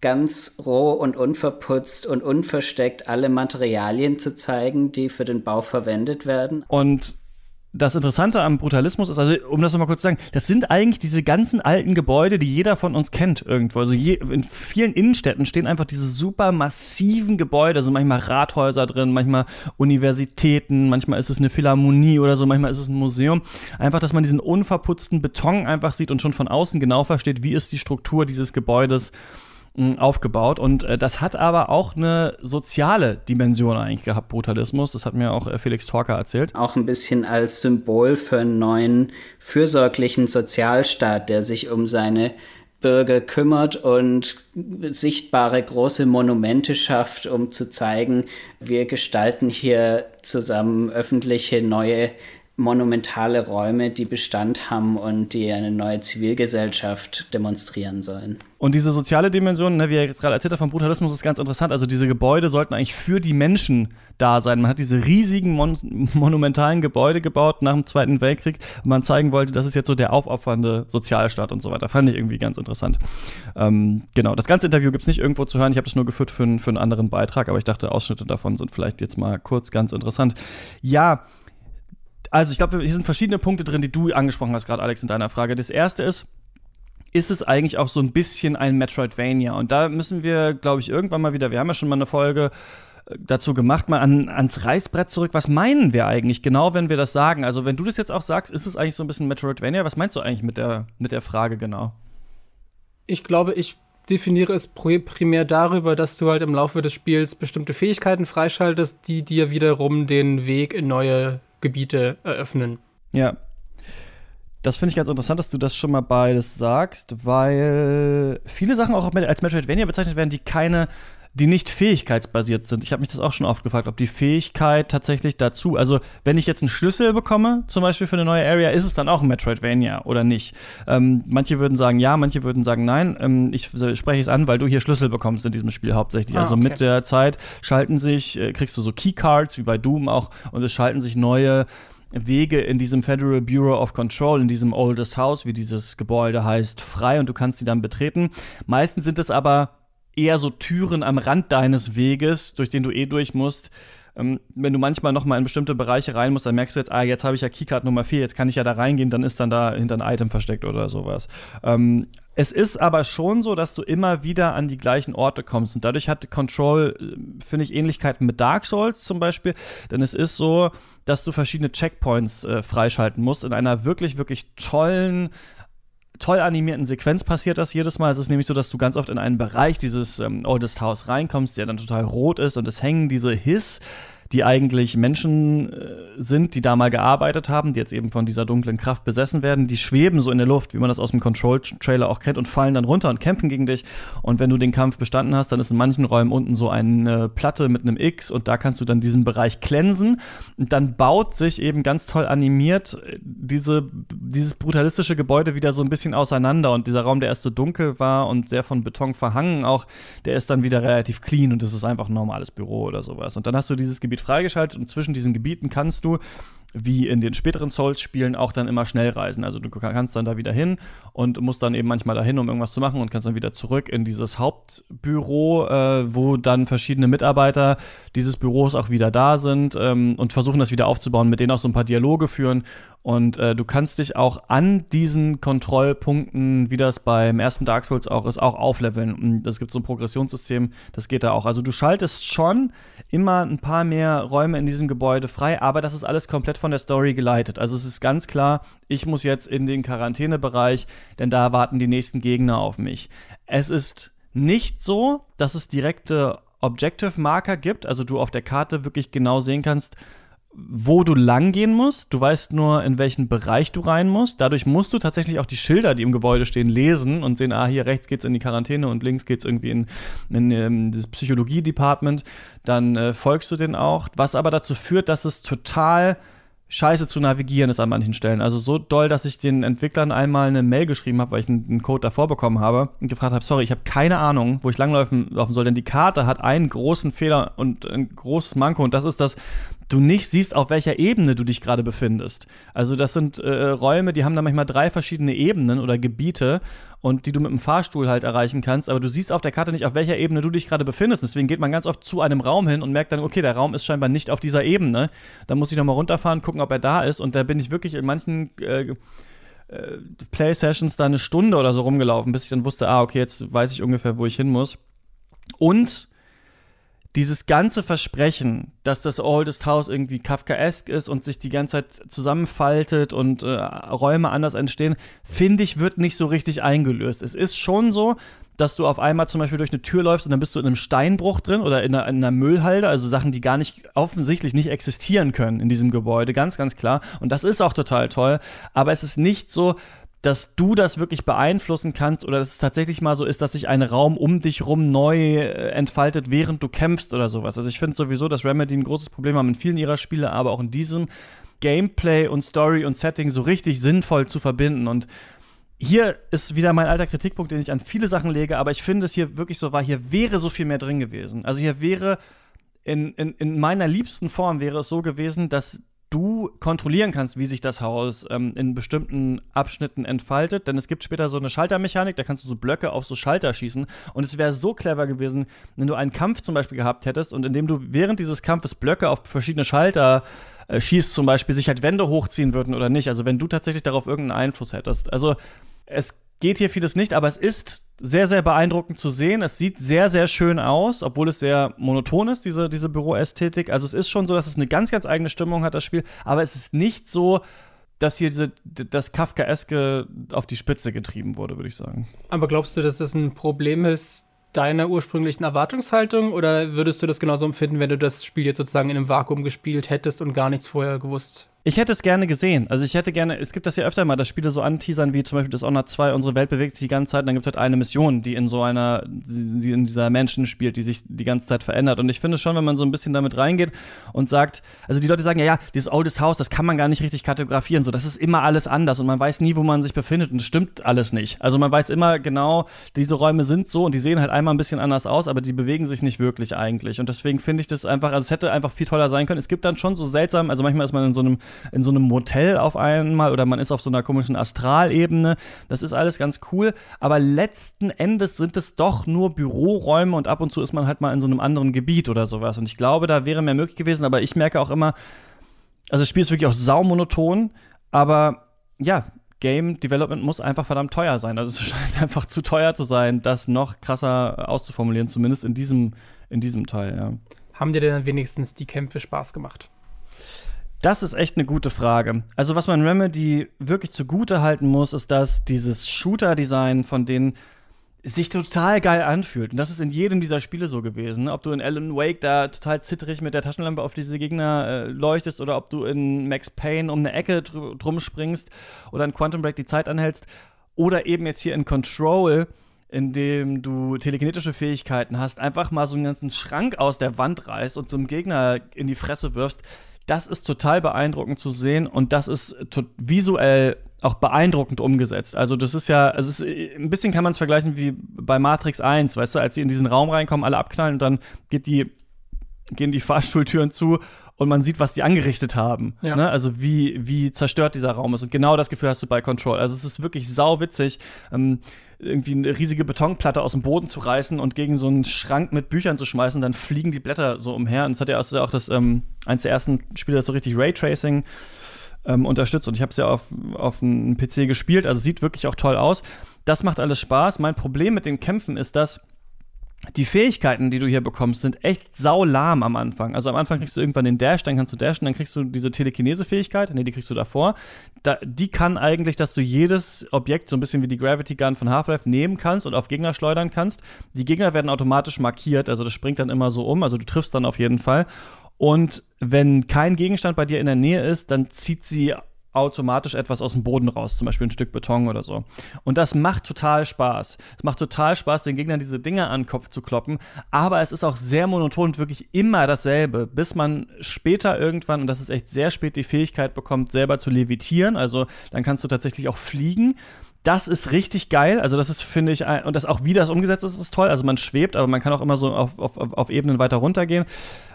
D: ganz roh und unverputzt und unversteckt alle Materialien zu zeigen, die für den Bau verwendet werden.
A: Und das Interessante am Brutalismus ist, also um das nochmal kurz zu sagen, das sind eigentlich diese ganzen alten Gebäude, die jeder von uns kennt irgendwo. Also je, in vielen Innenstädten stehen einfach diese super massiven Gebäude, sind manchmal Rathäuser drin, manchmal Universitäten, manchmal ist es eine Philharmonie oder so, manchmal ist es ein Museum. Einfach, dass man diesen unverputzten Beton einfach sieht und schon von außen genau versteht, wie ist die Struktur dieses Gebäudes aufgebaut. Und äh, das hat aber auch eine soziale Dimension eigentlich gehabt, Brutalismus. Das hat mir auch äh, Felix Torker erzählt.
D: Auch ein bisschen als Symbol für einen neuen, fürsorglichen Sozialstaat, der sich um seine Bürger kümmert und sichtbare große Monumente schafft, um zu zeigen, wir gestalten hier zusammen öffentliche neue monumentale Räume, die Bestand haben und die eine neue Zivilgesellschaft demonstrieren sollen.
A: Und diese soziale Dimension, ne, wie er jetzt gerade erzählt hat vom Brutalismus, ist ganz interessant. Also diese Gebäude sollten eigentlich für die Menschen da sein. Man hat diese riesigen mon monumentalen Gebäude gebaut nach dem Zweiten Weltkrieg. Man zeigen wollte, das ist jetzt so der aufopfernde Sozialstaat und so weiter. Fand ich irgendwie ganz interessant. Ähm, genau, das ganze Interview gibt es nicht irgendwo zu hören. Ich habe das nur geführt für, für einen anderen Beitrag, aber ich dachte, Ausschnitte davon sind vielleicht jetzt mal kurz ganz interessant. Ja, also ich glaube, hier sind verschiedene Punkte drin, die du angesprochen hast, gerade Alex, in deiner Frage. Das erste ist, ist es eigentlich auch so ein bisschen ein Metroidvania? Und da müssen wir, glaube ich, irgendwann mal wieder, wir haben ja schon mal eine Folge äh, dazu gemacht, mal an, ans Reißbrett zurück. Was meinen wir eigentlich genau, wenn wir das sagen? Also, wenn du das jetzt auch sagst, ist es eigentlich so ein bisschen Metroidvania? Was meinst du eigentlich mit der, mit der Frage genau?
B: Ich glaube, ich definiere es primär darüber, dass du halt im Laufe des Spiels bestimmte Fähigkeiten freischaltest, die dir wiederum den Weg in neue Gebiete eröffnen.
A: Ja. Das finde ich ganz interessant, dass du das schon mal beides sagst, weil viele Sachen auch als Metroidvania bezeichnet werden, die keine die nicht fähigkeitsbasiert sind. Ich habe mich das auch schon oft gefragt, ob die Fähigkeit tatsächlich dazu, also wenn ich jetzt einen Schlüssel bekomme, zum Beispiel für eine neue Area, ist es dann auch ein Metroidvania oder nicht? Ähm, manche würden sagen ja, manche würden sagen nein. Ähm, ich spreche es an, weil du hier Schlüssel bekommst in diesem Spiel hauptsächlich. Ah, also okay. mit der Zeit schalten sich, äh, kriegst du so Keycards wie bei Doom auch und es schalten sich neue Wege in diesem Federal Bureau of Control, in diesem Oldest House, wie dieses Gebäude heißt, frei und du kannst sie dann betreten. Meistens sind es aber eher so Türen am Rand deines Weges, durch den du eh durch musst. Ähm, wenn du manchmal noch mal in bestimmte Bereiche rein musst, dann merkst du jetzt, ah, jetzt habe ich ja Keycard Nummer 4, jetzt kann ich ja da reingehen, dann ist dann da hinter ein Item versteckt oder sowas. Ähm, es ist aber schon so, dass du immer wieder an die gleichen Orte kommst. Und dadurch hat Control, äh, finde ich, Ähnlichkeiten mit Dark Souls zum Beispiel. Denn es ist so, dass du verschiedene Checkpoints äh, freischalten musst in einer wirklich, wirklich tollen, toll animierten Sequenz passiert das jedes Mal. Es ist nämlich so, dass du ganz oft in einen Bereich dieses ähm, Oldest House reinkommst, der dann total rot ist und es hängen diese Hiss die eigentlich Menschen äh, sind, die da mal gearbeitet haben, die jetzt eben von dieser dunklen Kraft besessen werden, die schweben so in der Luft, wie man das aus dem Control-Trailer auch kennt, und fallen dann runter und kämpfen gegen dich. Und wenn du den Kampf bestanden hast, dann ist in manchen Räumen unten so eine Platte mit einem X und da kannst du dann diesen Bereich cleansen. Und dann baut sich eben ganz toll animiert äh, diese, dieses brutalistische Gebäude wieder so ein bisschen auseinander. Und dieser Raum, der erst so dunkel war und sehr von Beton verhangen auch, der ist dann wieder relativ clean und das ist einfach ein normales Büro oder sowas. Und dann hast du dieses Gebiet Gebiet freigeschaltet und zwischen diesen Gebieten kannst du wie in den späteren Souls-Spielen auch dann immer schnell reisen. Also du kannst dann da wieder hin und musst dann eben manchmal dahin, um irgendwas zu machen und kannst dann wieder zurück in dieses Hauptbüro, äh, wo dann verschiedene Mitarbeiter dieses Büros auch wieder da sind ähm, und versuchen das wieder aufzubauen, mit denen auch so ein paar Dialoge führen und äh, du kannst dich auch an diesen Kontrollpunkten, wie das beim ersten Dark Souls auch ist, auch aufleveln. Und es gibt so ein Progressionssystem, das geht da auch. Also du schaltest schon immer ein paar mehr Räume in diesem Gebäude frei, aber das ist alles komplett von der Story geleitet. Also es ist ganz klar, ich muss jetzt in den Quarantänebereich, denn da warten die nächsten Gegner auf mich. Es ist nicht so, dass es direkte Objective Marker gibt, also du auf der Karte wirklich genau sehen kannst, wo du lang gehen musst. Du weißt nur, in welchen Bereich du rein musst. Dadurch musst du tatsächlich auch die Schilder, die im Gebäude stehen, lesen und sehen, ah, hier rechts geht's in die Quarantäne und links geht's irgendwie in, in, in ähm, das Psychologie-Department. Dann äh, folgst du den auch. Was aber dazu führt, dass es total scheiße zu navigieren ist an manchen Stellen. Also so doll, dass ich den Entwicklern einmal eine Mail geschrieben habe, weil ich einen Code davor bekommen habe und gefragt habe, sorry, ich habe keine Ahnung, wo ich langlaufen laufen soll, denn die Karte hat einen großen Fehler und ein großes Manko und das ist, dass du nicht siehst, auf welcher Ebene du dich gerade befindest. Also das sind äh, Räume, die haben da manchmal drei verschiedene Ebenen oder Gebiete und die du mit dem Fahrstuhl halt erreichen kannst, aber du siehst auf der Karte nicht, auf welcher Ebene du dich gerade befindest. Deswegen geht man ganz oft zu einem Raum hin und merkt dann, okay, der Raum ist scheinbar nicht auf dieser Ebene. Dann muss ich nochmal runterfahren, gucken, ob er da ist. Und da bin ich wirklich in manchen äh, äh, Play-Sessions da eine Stunde oder so rumgelaufen, bis ich dann wusste, ah, okay, jetzt weiß ich ungefähr, wo ich hin muss. Und dieses ganze Versprechen, dass das Oldest House irgendwie Kafkaesk ist und sich die ganze Zeit zusammenfaltet und äh, Räume anders entstehen, finde ich, wird nicht so richtig eingelöst. Es ist schon so, dass du auf einmal zum Beispiel durch eine Tür läufst und dann bist du in einem Steinbruch drin oder in einer, in einer Müllhalde, also Sachen, die gar nicht offensichtlich nicht existieren können in diesem Gebäude, ganz, ganz klar. Und das ist auch total toll. Aber es ist nicht so, dass du das wirklich beeinflussen kannst oder dass es tatsächlich mal so ist, dass sich ein Raum um dich rum neu äh, entfaltet, während du kämpfst oder sowas. Also ich finde sowieso, dass Remedy ein großes Problem haben in vielen ihrer Spiele, aber auch in diesem Gameplay und Story und Setting so richtig sinnvoll zu verbinden. Und hier ist wieder mein alter Kritikpunkt, den ich an viele Sachen lege, aber ich finde es hier wirklich so war, hier wäre so viel mehr drin gewesen. Also hier wäre in, in, in meiner liebsten Form wäre es so gewesen, dass du kontrollieren kannst, wie sich das Haus ähm, in bestimmten Abschnitten entfaltet. Denn es gibt später so eine Schaltermechanik, da kannst du so Blöcke auf so Schalter schießen. Und es wäre so clever gewesen, wenn du einen Kampf zum Beispiel gehabt hättest und indem du während dieses Kampfes Blöcke auf verschiedene Schalter äh, schießt, zum Beispiel, sich halt Wände hochziehen würden oder nicht. Also wenn du tatsächlich darauf irgendeinen Einfluss hättest. Also es geht hier vieles nicht, aber es ist sehr, sehr beeindruckend zu sehen. Es sieht sehr, sehr schön aus, obwohl es sehr monoton ist, diese, diese Büroästhetik. Also es ist schon so, dass es eine ganz, ganz eigene Stimmung hat, das Spiel. Aber es ist nicht so, dass hier diese, das Kafkaeske auf die Spitze getrieben wurde, würde ich sagen.
B: Aber glaubst du, dass das ein Problem ist deiner ursprünglichen Erwartungshaltung oder würdest du das genauso empfinden, wenn du das Spiel jetzt sozusagen in einem Vakuum gespielt hättest und gar nichts vorher gewusst?
A: Ich hätte es gerne gesehen. Also ich hätte gerne, es gibt das ja öfter mal, dass Spiele so anteasern, wie zum Beispiel das Honor 2, unsere Welt bewegt sich die ganze Zeit und dann gibt es halt eine Mission, die in so einer, die in dieser Menschen spielt, die sich die ganze Zeit verändert. Und ich finde schon, wenn man so ein bisschen damit reingeht und sagt, also die Leute sagen, ja, ja, dieses Oldes Haus, das kann man gar nicht richtig kategorieren, so, das ist immer alles anders und man weiß nie, wo man sich befindet und das stimmt alles nicht. Also man weiß immer genau, diese Räume sind so und die sehen halt einmal ein bisschen anders aus, aber die bewegen sich nicht wirklich eigentlich. Und deswegen finde ich das einfach, also es hätte einfach viel toller sein können. Es gibt dann schon so seltsam, also manchmal ist man in so einem, in so einem Motel auf einmal oder man ist auf so einer komischen Astralebene. Das ist alles ganz cool, aber letzten Endes sind es doch nur Büroräume und ab und zu ist man halt mal in so einem anderen Gebiet oder sowas. Und ich glaube, da wäre mehr möglich gewesen, aber ich merke auch immer, also das Spiel ist wirklich auch saumonoton, aber ja, Game Development muss einfach verdammt teuer sein. Also es (laughs) scheint einfach zu teuer zu sein, das noch krasser auszuformulieren, zumindest in diesem, in diesem Teil, ja.
B: Haben dir denn wenigstens die Kämpfe Spaß gemacht?
A: Das ist echt eine gute Frage. Also, was man Remedy wirklich zugute halten muss, ist, dass dieses Shooter-Design von denen sich total geil anfühlt. Und das ist in jedem dieser Spiele so gewesen. Ob du in Alan Wake da total zittrig mit der Taschenlampe auf diese Gegner äh, leuchtest oder ob du in Max Payne um eine Ecke dr drum springst oder in Quantum Break die Zeit anhältst oder eben jetzt hier in Control, in dem du telekinetische Fähigkeiten hast, einfach mal so einen ganzen Schrank aus der Wand reißt und einem Gegner in die Fresse wirfst das ist total beeindruckend zu sehen und das ist visuell auch beeindruckend umgesetzt. Also das ist ja, also ist, ein bisschen kann man es vergleichen wie bei Matrix 1, weißt du, als sie in diesen Raum reinkommen, alle abknallen und dann geht die, gehen die (laughs) Fahrstuhltüren zu und man sieht, was die angerichtet haben. Ja. Ne? Also wie, wie zerstört dieser Raum ist. Und genau das Gefühl hast du bei Control. Also es ist wirklich sau witzig, ähm, irgendwie eine riesige Betonplatte aus dem Boden zu reißen und gegen so einen Schrank mit Büchern zu schmeißen, dann fliegen die Blätter so umher. Und es hat ja auch, das, ähm, eins der ersten Spiele, das so richtig Raytracing ähm, unterstützt. Und ich habe es ja auf, auf einem PC gespielt, also sieht wirklich auch toll aus. Das macht alles Spaß. Mein Problem mit den Kämpfen ist, dass die Fähigkeiten, die du hier bekommst, sind echt saulahm am Anfang. Also am Anfang kriegst du irgendwann den Dash, dann kannst du dashen, dann kriegst du diese Telekinese-Fähigkeit, nee, die kriegst du davor. Da, die kann eigentlich, dass du jedes Objekt, so ein bisschen wie die Gravity Gun von Half-Life, nehmen kannst und auf Gegner schleudern kannst. Die Gegner werden automatisch markiert, also das springt dann immer so um, also du triffst dann auf jeden Fall. Und wenn kein Gegenstand bei dir in der Nähe ist, dann zieht sie automatisch etwas aus dem Boden raus, zum Beispiel ein Stück Beton oder so. Und das macht total Spaß. Es macht total Spaß, den Gegnern diese Dinge an den Kopf zu kloppen, aber es ist auch sehr monoton und wirklich immer dasselbe, bis man später irgendwann, und das ist echt sehr spät, die Fähigkeit bekommt, selber zu levitieren. Also dann kannst du tatsächlich auch fliegen. Das ist richtig geil. Also, das ist, finde ich, und das auch wie das umgesetzt ist, ist toll. Also, man schwebt, aber man kann auch immer so auf, auf, auf Ebenen weiter runtergehen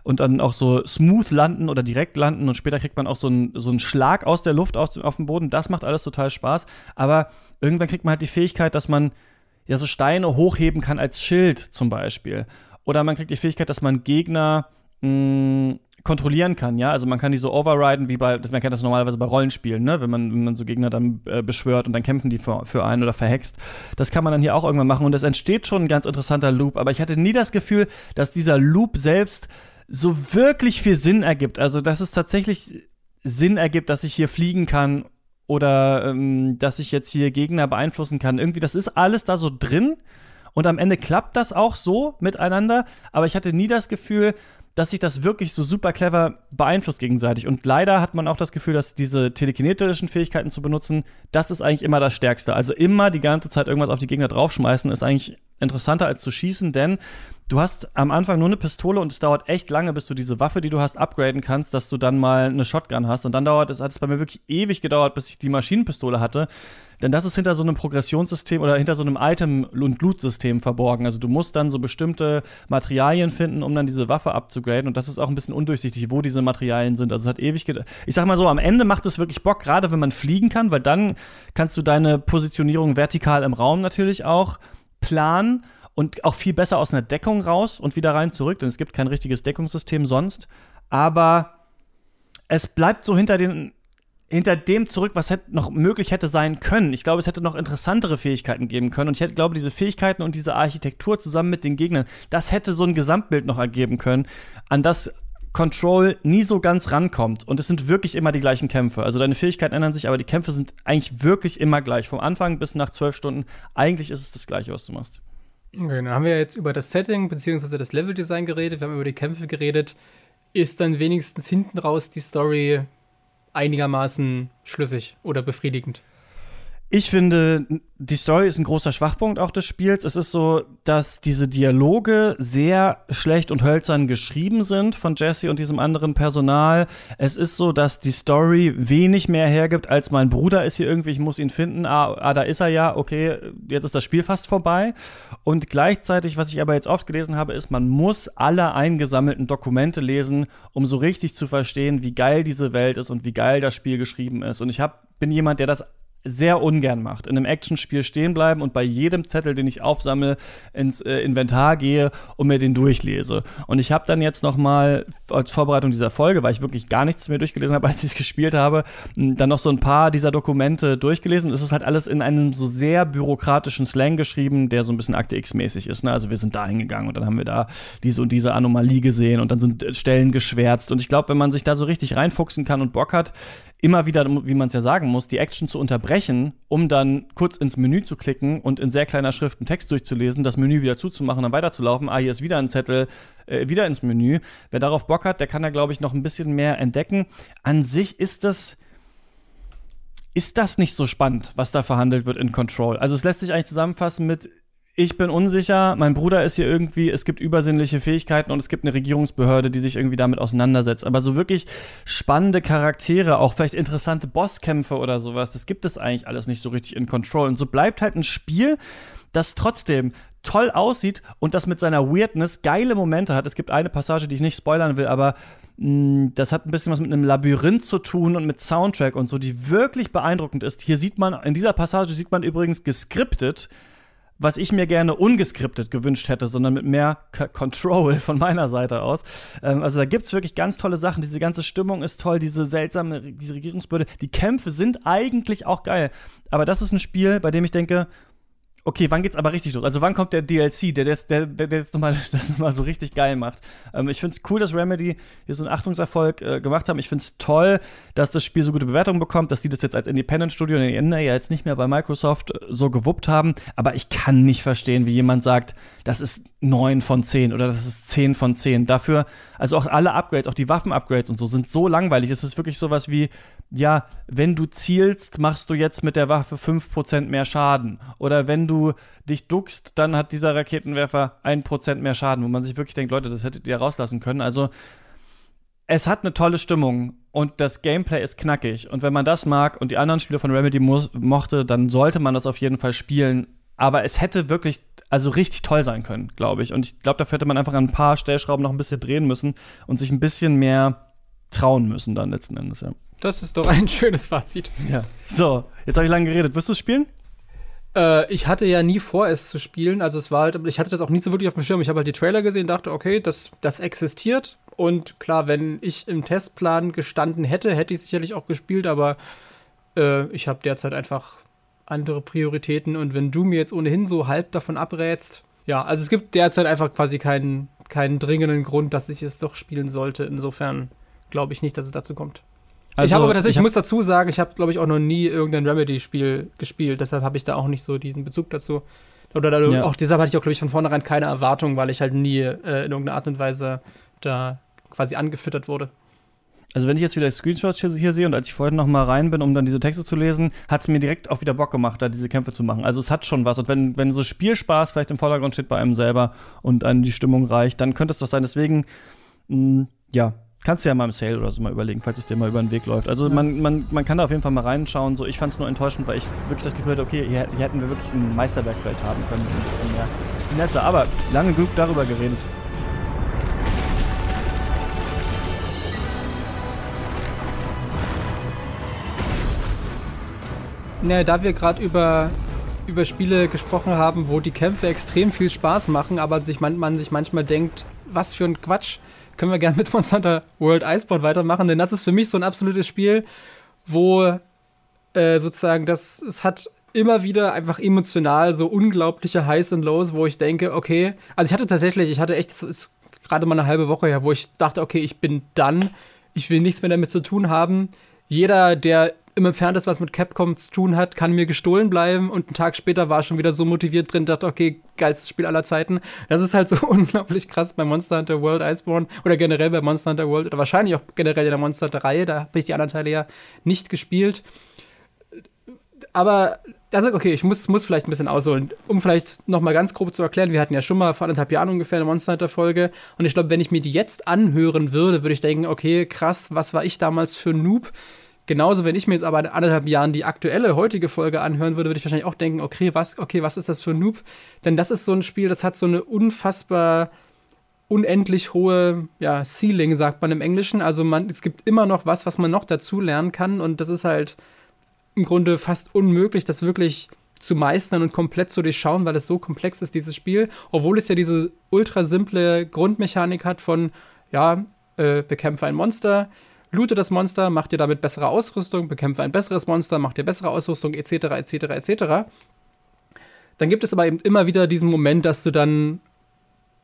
A: und dann auch so smooth landen oder direkt landen und später kriegt man auch so einen, so einen Schlag aus der Luft auf, auf dem Boden. Das macht alles total Spaß. Aber irgendwann kriegt man halt die Fähigkeit, dass man ja so Steine hochheben kann als Schild zum Beispiel. Oder man kriegt die Fähigkeit, dass man Gegner mh, kontrollieren kann, ja. Also man kann die so overriden, wie bei, das, man kennt das normalerweise bei Rollenspielen, ne? Wenn man, wenn man so Gegner dann äh, beschwört und dann kämpfen die für, für einen oder verhext. Das kann man dann hier auch irgendwann machen und es entsteht schon ein ganz interessanter Loop. Aber ich hatte nie das Gefühl, dass dieser Loop selbst so wirklich viel Sinn ergibt. Also, dass es tatsächlich Sinn ergibt, dass ich hier fliegen kann oder ähm, dass ich jetzt hier Gegner beeinflussen kann. Irgendwie, das ist alles da so drin Und am Ende klappt das auch so miteinander, aber ich hatte nie das Gefühl, dass sich das wirklich so super clever beeinflusst gegenseitig. Und leider hat man auch das Gefühl, dass diese telekinetischen Fähigkeiten zu benutzen, das ist eigentlich immer das Stärkste. Also immer die ganze Zeit irgendwas auf die Gegner draufschmeißen, ist eigentlich interessanter als zu schießen, denn du hast am Anfang nur eine Pistole und es dauert echt lange, bis du diese Waffe, die du hast, upgraden kannst, dass du dann mal eine Shotgun hast. Und dann dauert es, hat es bei mir wirklich ewig gedauert, bis ich die Maschinenpistole hatte. Denn das ist hinter so einem Progressionssystem oder hinter so einem Item- und Loot-System verborgen. Also du musst dann so bestimmte Materialien finden, um dann diese Waffe abzugraden. Und das ist auch ein bisschen undurchsichtig, wo diese Materialien sind. Also es hat ewig gedauert. Ich sag mal so, am Ende macht es wirklich Bock, gerade wenn man fliegen kann, weil dann kannst du deine Positionierung vertikal im Raum natürlich auch planen und auch viel besser aus einer Deckung raus und wieder rein zurück, denn es gibt kein richtiges Deckungssystem sonst. Aber es bleibt so hinter den hinter dem zurück, was hätte noch möglich hätte sein können. Ich glaube, es hätte noch interessantere Fähigkeiten geben können. Und ich hätte, glaube, diese Fähigkeiten und diese Architektur zusammen mit den Gegnern, das hätte so ein Gesamtbild noch ergeben können, an das Control nie so ganz rankommt. Und es sind wirklich immer die gleichen Kämpfe. Also deine Fähigkeiten ändern sich, aber die Kämpfe sind eigentlich wirklich immer gleich. Vom Anfang bis nach zwölf Stunden. Eigentlich ist es das Gleiche, was du machst.
B: Okay, dann haben wir jetzt über das Setting bzw. das Leveldesign geredet, wir haben über die Kämpfe geredet. Ist dann wenigstens hinten raus die Story einigermaßen schlüssig oder befriedigend?
A: Ich finde, die Story ist ein großer Schwachpunkt auch des Spiels. Es ist so, dass diese Dialoge sehr schlecht und hölzern geschrieben sind von Jesse und diesem anderen Personal. Es ist so, dass die Story wenig mehr hergibt, als mein Bruder ist hier irgendwie, ich muss ihn finden. Ah, ah da ist er ja, okay, jetzt ist das Spiel fast vorbei. Und gleichzeitig, was ich aber jetzt oft gelesen habe, ist, man muss alle eingesammelten Dokumente lesen, um so richtig zu verstehen, wie geil diese Welt ist und wie geil das Spiel geschrieben ist. Und ich hab, bin jemand, der das sehr ungern macht. In einem Actionspiel stehen bleiben und bei jedem Zettel, den ich aufsammle, ins äh, Inventar gehe und mir den durchlese. Und ich habe dann jetzt noch mal als Vorbereitung dieser Folge, weil ich wirklich gar nichts mehr durchgelesen habe, (laughs) als ich es gespielt habe, dann noch so ein paar dieser Dokumente durchgelesen. Und es ist halt alles in einem so sehr bürokratischen Slang geschrieben, der so ein bisschen Akte X-mäßig ist. Ne? Also wir sind da hingegangen und dann haben wir da diese und diese Anomalie gesehen und dann sind Stellen geschwärzt. Und ich glaube, wenn man sich da so richtig reinfuchsen kann und Bock hat, immer wieder, wie man es ja sagen muss, die Action zu unterbrechen, um dann kurz ins Menü zu klicken und in sehr kleiner Schrift einen Text durchzulesen, das Menü wieder zuzumachen, dann weiterzulaufen. Ah, hier ist wieder ein Zettel, äh, wieder ins Menü. Wer darauf Bock hat, der kann da, glaube ich, noch ein bisschen mehr entdecken. An sich ist das ist das nicht so spannend, was da verhandelt wird in Control. Also es lässt sich eigentlich zusammenfassen mit ich bin unsicher, mein Bruder ist hier irgendwie, es gibt übersinnliche Fähigkeiten und es gibt eine Regierungsbehörde, die sich irgendwie damit auseinandersetzt. Aber so wirklich spannende Charaktere, auch vielleicht interessante Bosskämpfe oder sowas, das gibt es eigentlich alles nicht so richtig in Control. Und so bleibt halt ein Spiel, das trotzdem toll aussieht und das mit seiner Weirdness geile Momente hat. Es gibt eine Passage, die ich nicht spoilern will, aber mh, mm, das hat ein bisschen was mit einem Labyrinth zu tun und mit Soundtrack und so, die wirklich beeindruckend ist. Hier sieht man, in dieser Passage sieht man übrigens geskriptet, was ich mir gerne ungeskriptet gewünscht hätte, sondern mit mehr C Control (laughs) von meiner Seite aus. Ähm, also da gibt es wirklich ganz tolle Sachen. Diese ganze Stimmung ist toll, diese seltsame, diese Regierungsbehörde. Die Kämpfe sind eigentlich auch geil. Aber das ist ein Spiel, bei dem ich denke, okay, wann geht's aber richtig los? Also wann kommt der DLC, der, der, der, der jetzt nochmal (laughs) das nochmal so richtig geil macht? Ähm, ich find's cool, dass Remedy hier so einen Achtungserfolg äh, gemacht haben. Ich find's toll, dass das Spiel so gute Bewertungen bekommt, dass sie das jetzt als Independent-Studio in Ende ja jetzt nicht mehr bei Microsoft äh, so gewuppt haben. Aber ich kann nicht verstehen, wie jemand sagt, das ist 9 von 10 oder das ist 10 von 10. Dafür, also auch alle Upgrades, auch die Waffen-Upgrades und so, sind so langweilig. Es ist wirklich sowas wie, ja, wenn du zielst, machst du jetzt mit der Waffe 5% mehr Schaden. Oder wenn du dich duckst, dann hat dieser Raketenwerfer 1% mehr Schaden, wo man sich wirklich denkt, Leute, das hättet ihr rauslassen können. Also, es hat eine tolle Stimmung und das Gameplay ist knackig. Und wenn man das mag und die anderen Spiele von Remedy mo mochte, dann sollte man das auf jeden Fall spielen. Aber es hätte wirklich, also richtig toll sein können, glaube ich. Und ich glaube, dafür hätte man einfach an ein paar Stellschrauben noch ein bisschen drehen müssen und sich ein bisschen mehr trauen müssen dann letzten Endes, ja.
B: Das ist doch ein (laughs) schönes Fazit.
A: Ja. So, jetzt habe ich lange geredet. Wirst du spielen?
B: Äh, ich hatte ja nie vor, es zu spielen. Also es war halt, ich hatte das auch nie so wirklich auf dem Schirm. Ich habe halt die Trailer gesehen, dachte, okay, das, das existiert. Und klar, wenn ich im Testplan gestanden hätte, hätte ich sicherlich auch gespielt, aber äh, ich habe derzeit einfach andere Prioritäten. Und wenn du mir jetzt ohnehin so halb davon abrätst, ja, also es gibt derzeit einfach quasi keinen, keinen dringenden Grund, dass ich es doch spielen sollte. Insofern glaube ich nicht, dass es dazu kommt. Also, ich habe aber tatsächlich, ich, hab, muss dazu sagen, ich habe, glaube ich, auch noch nie irgendein Remedy-Spiel gespielt. Deshalb habe ich da auch nicht so diesen Bezug dazu. Oder
A: Ja.
B: auch deshalb hatte ich auch, glaube ich, von vornherein keine Erwartung, weil ich halt nie äh, in irgendeiner Art und Weise da quasi angefüttert wurde.
A: Also wenn ich jetzt wieder Screenshots hier, hier sehe und als ich vorhin noch mal rein bin, um dann diese Texte zu lesen, hat es mir direkt auch wieder Bock gemacht, da diese Kämpfe zu machen. Also es hat schon was. Und wenn, wenn so Spielspaß vielleicht im Vordergrund steht bei einem selber und einem die Stimmung reicht, dann könnte es doch sein. Deswegen, mh, ja, kannst du ja mal im Sale oder so mal überlegen, falls es dir mal über den Weg läuft. Also man, man, man kann da auf jeden Fall mal reinschauen. So, ich fand es nur enttäuschend, weil ich wirklich das Gefühl hatte, okay, hier, hier hätten wir wirklich ein Meisterwerk vielleicht haben können, mit ein bisschen mehr Finesse. Aber lange genug darüber geredet.
B: Naja, da wir gerade über, über Spiele gesprochen haben, wo die Kämpfe extrem viel Spaß machen, aber sich man, man sich manchmal denkt, was für ein Quatsch, können wir gerne mit Monster World Iceborne weitermachen, denn das ist für mich so ein absolutes Spiel, wo äh, sozusagen das, es hat immer wieder einfach emotional so unglaubliche Highs und Lows, wo ich denke, okay, also ich hatte tatsächlich, ich hatte echt, es ist gerade mal eine halbe Woche her, wo ich dachte, okay, ich bin dann, ich will nichts mehr damit zu tun haben. Jeder, der im Entferntes was mit Capcom zu tun hat, kann mir gestohlen bleiben und einen Tag später war schon wieder so motiviert drin, dachte, okay, geilstes Spiel aller Zeiten. Das ist halt so (laughs) unglaublich krass bei Monster Hunter World Iceborne oder generell bei Monster Hunter World oder wahrscheinlich auch generell in der Monster Hunter Reihe, da habe ich die anderen Teile ja nicht gespielt. Aber also okay, ich muss, muss vielleicht ein bisschen ausholen, um vielleicht noch mal ganz grob zu erklären. Wir hatten ja schon mal vor anderthalb Jahren ungefähr eine Monster Hunter Folge und ich glaube, wenn ich mir die jetzt anhören würde, würde ich denken, okay, krass, was war ich damals für ein Noob? Genauso, wenn ich mir jetzt aber in anderthalb Jahren die aktuelle, heutige Folge anhören würde, würde ich wahrscheinlich auch denken, okay, was, okay, was ist das für ein Noob? Denn das ist so ein Spiel, das hat so eine unfassbar unendlich hohe ja, Ceiling, sagt man im Englischen. Also man, es gibt immer noch was, was man noch dazu lernen kann und das ist halt im Grunde fast unmöglich, das wirklich zu meistern und komplett zu durchschauen, weil es so komplex ist, dieses Spiel. Obwohl es ja diese ultra simple Grundmechanik hat von, ja, äh, bekämpfe ein Monster, loote das Monster, mach dir damit bessere Ausrüstung, bekämpfe ein besseres Monster, mach dir bessere Ausrüstung, etc., etc., etc. Dann gibt es aber eben immer wieder diesen Moment, dass du dann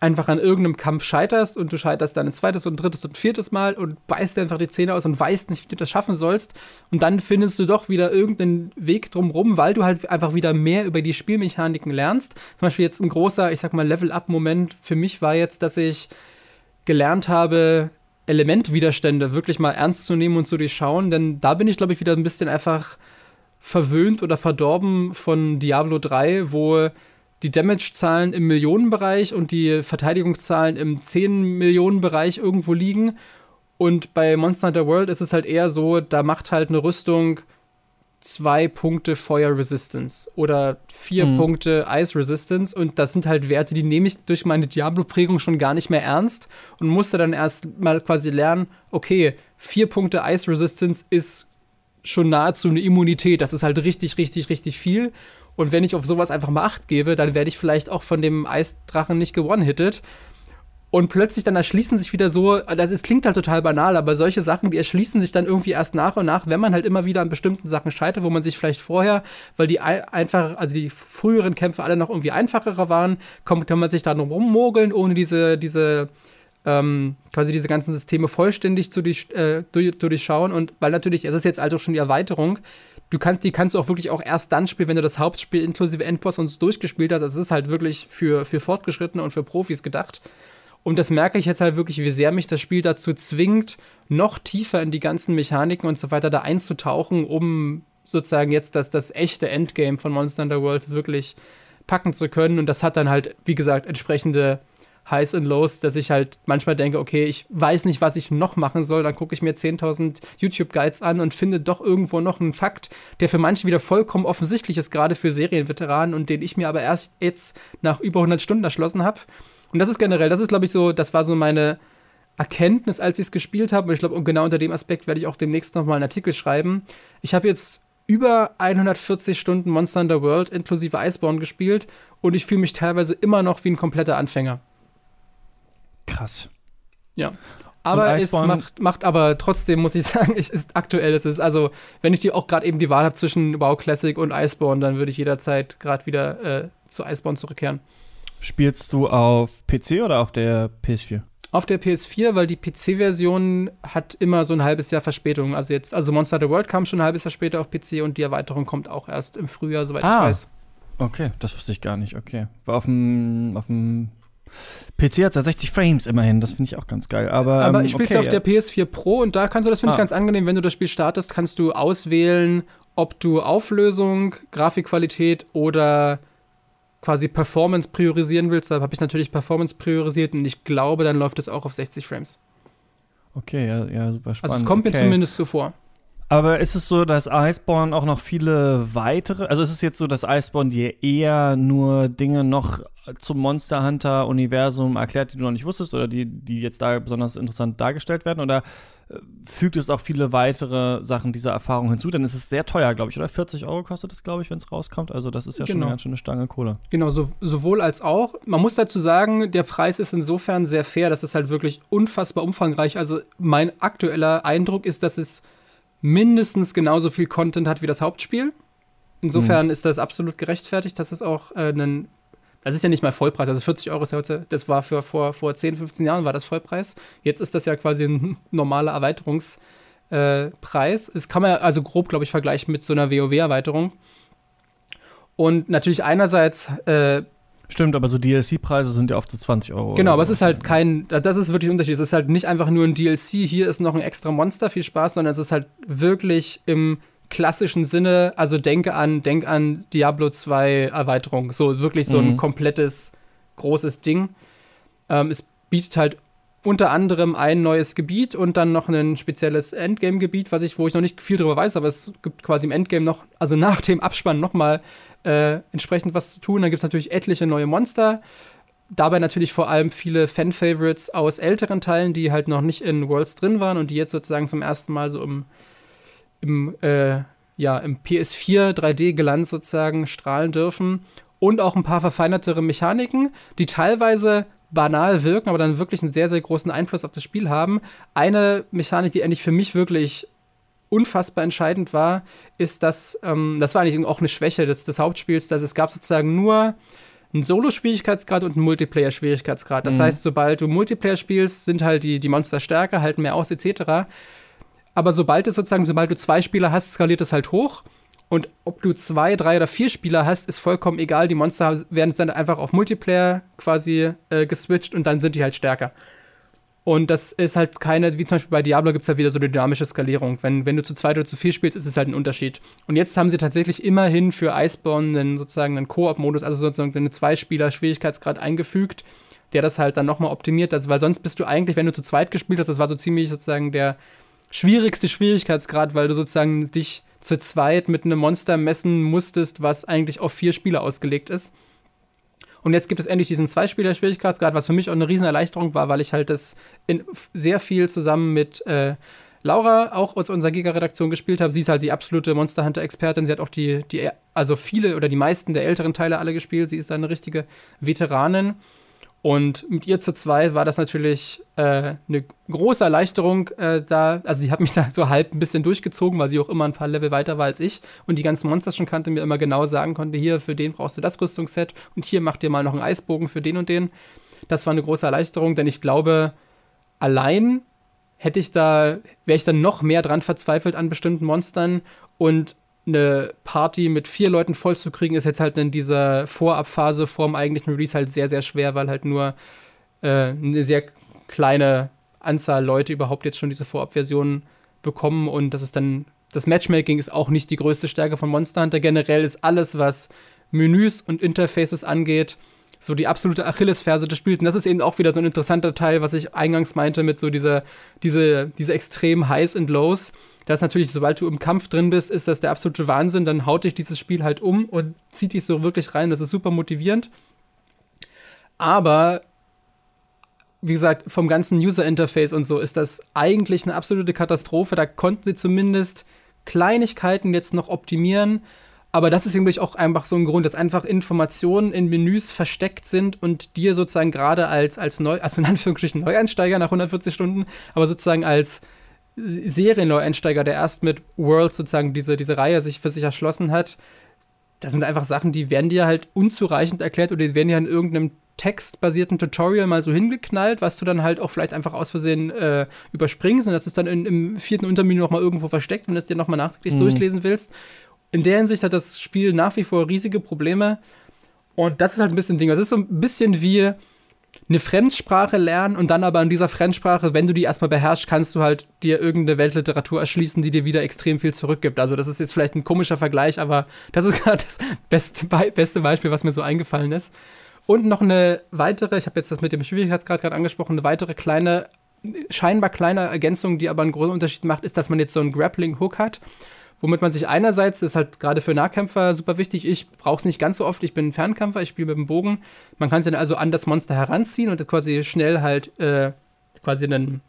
B: einfach an irgendeinem Kampf scheiterst und du scheiterst dann ein zweites und ein drittes und ein viertes Mal und beißt dir einfach die Zähne aus und weißt nicht, wie du das schaffen sollst. Und dann findest du doch wieder irgendeinen Weg drumrum, weil du halt einfach wieder mehr über die Spielmechaniken lernst. Zum Beispiel jetzt ein großer, ich sag mal, Level-Up-Moment für mich war jetzt, dass ich gelernt habe, Elementwiderstände wirklich mal ernst zu nehmen und zu durchschauen, denn da bin ich, glaube ich, wieder ein bisschen einfach verwöhnt oder verdorben von Diablo 3, wo die Damage-Zahlen im Millionenbereich und die Verteidigungszahlen im 10-Millionen-Bereich irgendwo liegen. Und bei Monster Hunter World ist es halt eher so, da macht halt eine Rüstung zwei Punkte Feuer Resistance oder vier
A: Mhm.
B: Punkte Ice Resistance und das sind halt Werte, die nehme ich durch meine Diablo-Prägung schon gar nicht mehr ernst und musste dann erst mal quasi lernen, okay, vier Punkte Ice Resistance ist schon nahezu eine Immunität, das ist halt richtig, richtig, richtig viel und wenn ich auf sowas einfach mal Acht gebe, dann werde ich vielleicht auch von dem Eisdrachen nicht gewone-hittet. Und plötzlich dann erschließen sich wieder so, das ist, klingt halt total banal, aber solche Sachen, die erschließen sich dann irgendwie erst nach und nach, wenn man halt immer wieder an bestimmten Sachen scheitert, wo man sich vielleicht vorher, weil die ei- einfach, also die früheren Kämpfe alle noch irgendwie einfacherer waren, kommt, kann man sich da drum rummogeln, ohne diese, diese, ähm, quasi diese ganzen Systeme vollständig zu äh, durch, zu durchschauen. Und weil natürlich, es ist jetzt also schon die Erweiterung, du kannst, die kannst du auch wirklich auch erst dann spielen, wenn du das Hauptspiel inklusive Endboss und so durchgespielt hast. Also es ist halt wirklich für, für Fortgeschrittene und für Profis gedacht. Und das merke ich jetzt halt wirklich, wie sehr mich das Spiel dazu zwingt, noch tiefer in die ganzen Mechaniken und so weiter da einzutauchen, um sozusagen jetzt das, das echte Endgame von Monster Hunter World wirklich packen zu können. Und das hat dann halt, wie gesagt, entsprechende Highs und Lows, dass ich halt manchmal denke, okay, ich weiß nicht, was ich noch machen soll. Dann gucke ich mir 10.000 YouTube-Guides an und finde doch irgendwo noch einen Fakt, der für manche wieder vollkommen offensichtlich ist, gerade für Serienveteranen und den ich mir aber erst jetzt nach über 100 Stunden erschlossen habe. Und das ist generell, das ist, glaube ich, so, das war so meine Erkenntnis, als ich es gespielt habe. Und ich glaube, genau unter dem Aspekt werde ich auch demnächst nochmal einen Artikel schreiben. Ich habe jetzt über 140 Stunden Monster Hunter World inklusive Iceborne gespielt und ich fühle mich teilweise immer noch wie ein kompletter Anfänger.
A: Krass.
B: Ja. Aber es macht, macht aber trotzdem, muss ich (laughs) sagen, es ist aktuell. Es ist also, wenn ich die auch gerade eben die Wahl habe zwischen WoW Classic und Iceborne, dann würde ich jederzeit gerade wieder äh, zu Iceborne zurückkehren.
A: Spielst du auf PC oder auf der PS4?
B: Auf der PS4, weil die PC-Version hat immer so ein halbes Jahr Verspätung. Also jetzt, also Monster Hunter World kam schon ein halbes Jahr später auf PC und die Erweiterung kommt auch erst im Frühjahr, soweit
A: Ah.
B: ich weiß.
A: Okay, das wusste ich gar nicht. Okay. War auf dem, auf dem PC hat er 60 Frames immerhin, das finde ich auch ganz geil. Aber,
B: Aber
A: ähm,
B: ich spiele es
A: okay,
B: auf der PS4 Pro und da kannst du, das finde ich
A: Ah.
B: ganz angenehm, wenn du das Spiel startest, kannst du auswählen, ob du Auflösung, Grafikqualität oder quasi Performance priorisieren willst. Da habe ich natürlich Performance priorisiert und ich glaube, dann läuft es auch auf 60 Frames.
A: Okay, ja, ja super spannend.
B: Also es kommt mir
A: okay.
B: zumindest so vor.
A: Aber ist es so, dass Iceborne auch noch viele weitere, also ist es jetzt so, dass Iceborne dir eher nur Dinge noch zum Monster Hunter Universum erklärt, die du noch nicht wusstest oder die, die jetzt da besonders interessant dargestellt werden oder äh, fügt es auch viele weitere Sachen dieser Erfahrung hinzu? Dann ist es sehr teuer, glaube ich, oder? 40 Euro kostet es, glaube ich, wenn es rauskommt. Also das ist ja schon
B: Genau.
A: eine ganz schöne Stange Kohle.
B: Genau, so, sowohl als auch. Man muss dazu sagen, der Preis ist insofern sehr fair, das ist halt wirklich unfassbar umfangreich. Also mein aktueller Eindruck ist, dass es mindestens genauso viel Content hat wie das Hauptspiel. Insofern ist das absolut gerechtfertigt. Das ist auch äh, ein, das ist ja nicht mal Vollpreis, also 40 Euro ist ja heute, das war für vor, vor 10, 15 Jahren war das Vollpreis. Jetzt ist das ja quasi ein (laughs) normaler Erweiterungspreis. Äh, das kann man also grob, glaube ich, vergleichen mit so einer WoW-Erweiterung. Und natürlich einerseits äh,
A: Stimmt, aber so DLC-Preise sind ja oft so 20 Euro.
B: Genau, aber es ist halt kein, das ist wirklich ein Unterschied. Es ist halt nicht einfach nur ein DLC, hier ist noch ein extra Monster, viel Spaß, sondern es ist halt wirklich im klassischen Sinne, also denke an, denk an Diablo 2 Erweiterung, so wirklich so ein
A: Mhm.
B: komplettes großes Ding. Ähm, es bietet halt unter anderem ein neues Gebiet und dann noch ein spezielles Endgame-Gebiet, was ich, wo ich noch nicht viel drüber weiß, aber es gibt quasi im Endgame noch, also nach dem Abspann nochmal äh, entsprechend was zu tun. Dann gibt es natürlich etliche neue Monster. Dabei natürlich vor allem viele Fan-Favorites aus älteren Teilen, die halt noch nicht in Worlds drin waren und die jetzt sozusagen zum ersten Mal so im, im, äh, ja, im PS4 3D-Glanz sozusagen strahlen dürfen. Und auch ein paar verfeinertere Mechaniken, die teilweise banal wirken, aber dann wirklich einen sehr, sehr großen Einfluss auf das Spiel haben. Eine Mechanik, die eigentlich für mich wirklich unfassbar entscheidend war, ist, dass, ähm, das war eigentlich auch eine Schwäche des, des Hauptspiels, dass es gab sozusagen nur einen Solo-Schwierigkeitsgrad und einen Multiplayer-Schwierigkeitsgrad. Das
A: Mhm.
B: heißt, sobald du Multiplayer spielst, sind halt die, die Monster stärker, halten mehr aus, etc. Aber sobald es sozusagen, sobald du zwei Spieler hast, skaliert es halt hoch. Und ob du zwei, drei oder vier Spieler hast, ist vollkommen egal. Die Monster werden dann einfach auf Multiplayer quasi äh, geswitcht und dann sind die halt stärker. Und das ist halt keine, wie zum Beispiel bei Diablo gibt es ja wieder so eine dynamische Skalierung. Wenn, wenn du zu zweit oder zu vier spielst, ist es halt ein Unterschied. Und jetzt haben sie tatsächlich immerhin für Iceborne einen, sozusagen einen Koop-Modus, also sozusagen einen Zwei-Spieler-Schwierigkeitsgrad eingefügt, der das halt dann nochmal optimiert. Also, weil sonst bist du eigentlich, wenn du zu zweit gespielt hast, das war so ziemlich sozusagen der schwierigste Schwierigkeitsgrad, weil du sozusagen dich zu zweit mit einem Monster messen musstest, was eigentlich auf vier Spieler ausgelegt ist. Und jetzt gibt es endlich diesen Zweispieler-Schwierigkeitsgrad, was für mich auch eine Riesenerleichterung war, weil ich halt das in sehr viel zusammen mit äh, Laura auch aus unserer Giga-Redaktion gespielt habe. Sie ist halt die absolute Monster Hunter-Expertin. Sie hat auch die, die, also viele oder die meisten der älteren Teile alle gespielt. Sie ist eine richtige Veteranin. Und mit ihr zu zweit war das natürlich äh, eine große Erleichterung äh, da. Also sie hat mich (laughs) da so halb ein bisschen durchgezogen, weil sie auch immer ein paar Level weiter war als ich und die ganzen Monster schon kannte, mir immer genau sagen konnte, hier, für den brauchst du das Rüstungsset und hier mach dir mal noch einen Eisbogen für den und den. Das war eine große Erleichterung, denn ich glaube, allein hätte ich da, wäre ich dann noch mehr dran verzweifelt an bestimmten Monstern und eine Party mit vier Leuten voll zu kriegen, ist jetzt halt in dieser Vorabphase vorm eigentlichen Release halt sehr, sehr schwer, weil halt nur äh, eine sehr kleine Anzahl Leute überhaupt jetzt schon diese Vorabversion bekommen und das ist dann, das Matchmaking ist auch nicht die größte Stärke von Monster Hunter. Generell ist alles, was Menüs und Interfaces angeht, so die absolute Achillesferse des Spiels. Und das ist eben auch wieder so ein interessanter Teil, was ich eingangs meinte mit so dieser, diese, diese extremen Highs und Lows. Das ist natürlich, sobald du im Kampf drin bist, ist das der absolute Wahnsinn. Dann haut dich dieses Spiel halt um und zieht dich so wirklich rein. Das ist super motivierend. Aber wie gesagt, vom ganzen User-Interface und so ist das eigentlich eine absolute Katastrophe. Da konnten sie zumindest Kleinigkeiten jetzt noch optimieren. Aber das ist nämlich auch einfach so ein Grund, dass einfach Informationen in Menüs versteckt sind und dir sozusagen gerade als, als Neu, also in Anführungsstrichen Neueinsteiger nach 140 Stunden, aber sozusagen als Serienneueinsteiger, der erst mit Worlds sozusagen diese, diese Reihe sich für sich erschlossen hat, das sind einfach Sachen, die werden dir halt unzureichend erklärt oder die werden ja in irgendeinem textbasierten Tutorial mal so hingeknallt, was du dann halt auch vielleicht einfach aus Versehen äh, überspringst und das ist dann in, im vierten Untermenü noch mal irgendwo versteckt, wenn du es dir noch mal nachträglich
A: Mhm.
B: durchlesen willst. in der Hinsicht hat das Spiel nach wie vor riesige Probleme. Und das ist halt ein bisschen ein Ding. Das ist so ein bisschen wie eine Fremdsprache lernen und dann aber in dieser Fremdsprache, wenn du die erstmal beherrschst, kannst du halt dir irgendeine Weltliteratur erschließen, die dir wieder extrem viel zurückgibt. Also das ist jetzt vielleicht ein komischer Vergleich, aber das ist (laughs) gerade das beste, Be beste Beispiel, was mir so eingefallen ist. Und noch eine weitere, ich habe jetzt das mit dem Schwierigkeitsgrad gerade angesprochen, eine weitere kleine, scheinbar kleine Ergänzung, die aber einen großen Unterschied macht, ist, dass man jetzt so einen Grappling-Hook hat womit man sich einerseits, das ist halt gerade für Nahkämpfer super wichtig, ich brauche es nicht ganz so oft, ich bin Fernkämpfer, ich spiele mit dem Bogen. Man kann sich dann also an das Monster heranziehen und quasi schnell halt äh, quasi einen,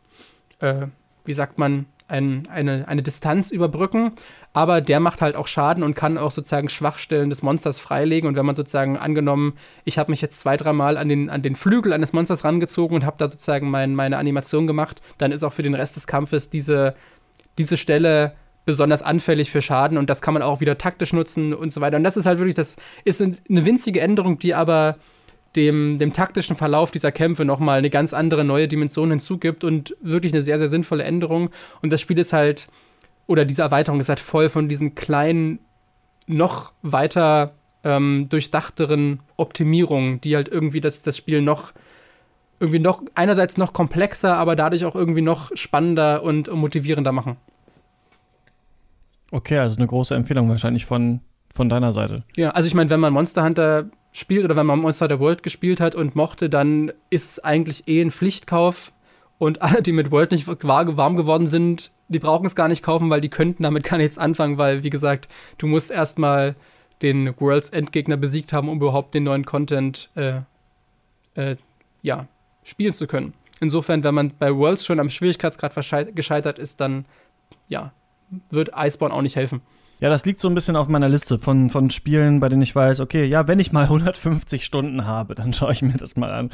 B: äh, wie sagt man, ein, eine, eine Distanz überbrücken. Aber der macht halt auch Schaden und kann auch sozusagen Schwachstellen des Monsters freilegen. Und wenn man sozusagen angenommen, ich habe mich jetzt zwei, dreimal an den, an den Flügel eines Monsters rangezogen und habe da sozusagen mein, meine Animation gemacht, dann ist auch für den Rest des Kampfes diese, diese Stelle besonders anfällig für Schaden und das kann man auch wieder taktisch nutzen und so weiter. Und das ist halt wirklich, das ist eine winzige Änderung, die aber dem, dem taktischen Verlauf dieser Kämpfe nochmal eine ganz andere neue Dimension hinzugibt und wirklich eine sehr, sehr sinnvolle Änderung. Und das Spiel ist halt, oder diese Erweiterung ist halt voll von diesen kleinen, noch weiter ähm, durchdachteren Optimierungen, die halt irgendwie das, das Spiel noch irgendwie noch einerseits noch komplexer, aber dadurch auch irgendwie noch spannender und motivierender machen.
A: Okay, also eine große Empfehlung wahrscheinlich von, von deiner Seite.
B: Ja, also ich meine, wenn man Monster Hunter spielt oder wenn man Monster Hunter World gespielt hat und mochte, dann ist eigentlich eh ein Pflichtkauf. Und alle, die mit World nicht warm geworden sind, die brauchen es gar nicht kaufen, weil die könnten damit gar nichts anfangen, weil, wie gesagt, du musst erstmal den Worlds Endgegner besiegt haben, um überhaupt den neuen Content äh, äh, ja, spielen zu können. Insofern, wenn man bei Worlds schon am Schwierigkeitsgrad gescheitert ist, dann ja, wird Iceborne auch nicht helfen.
A: Ja, das liegt so ein bisschen auf meiner Liste von, von Spielen, bei denen ich weiß, okay, ja, wenn ich mal (laughs) 150 Stunden habe, dann schaue ich mir das mal an.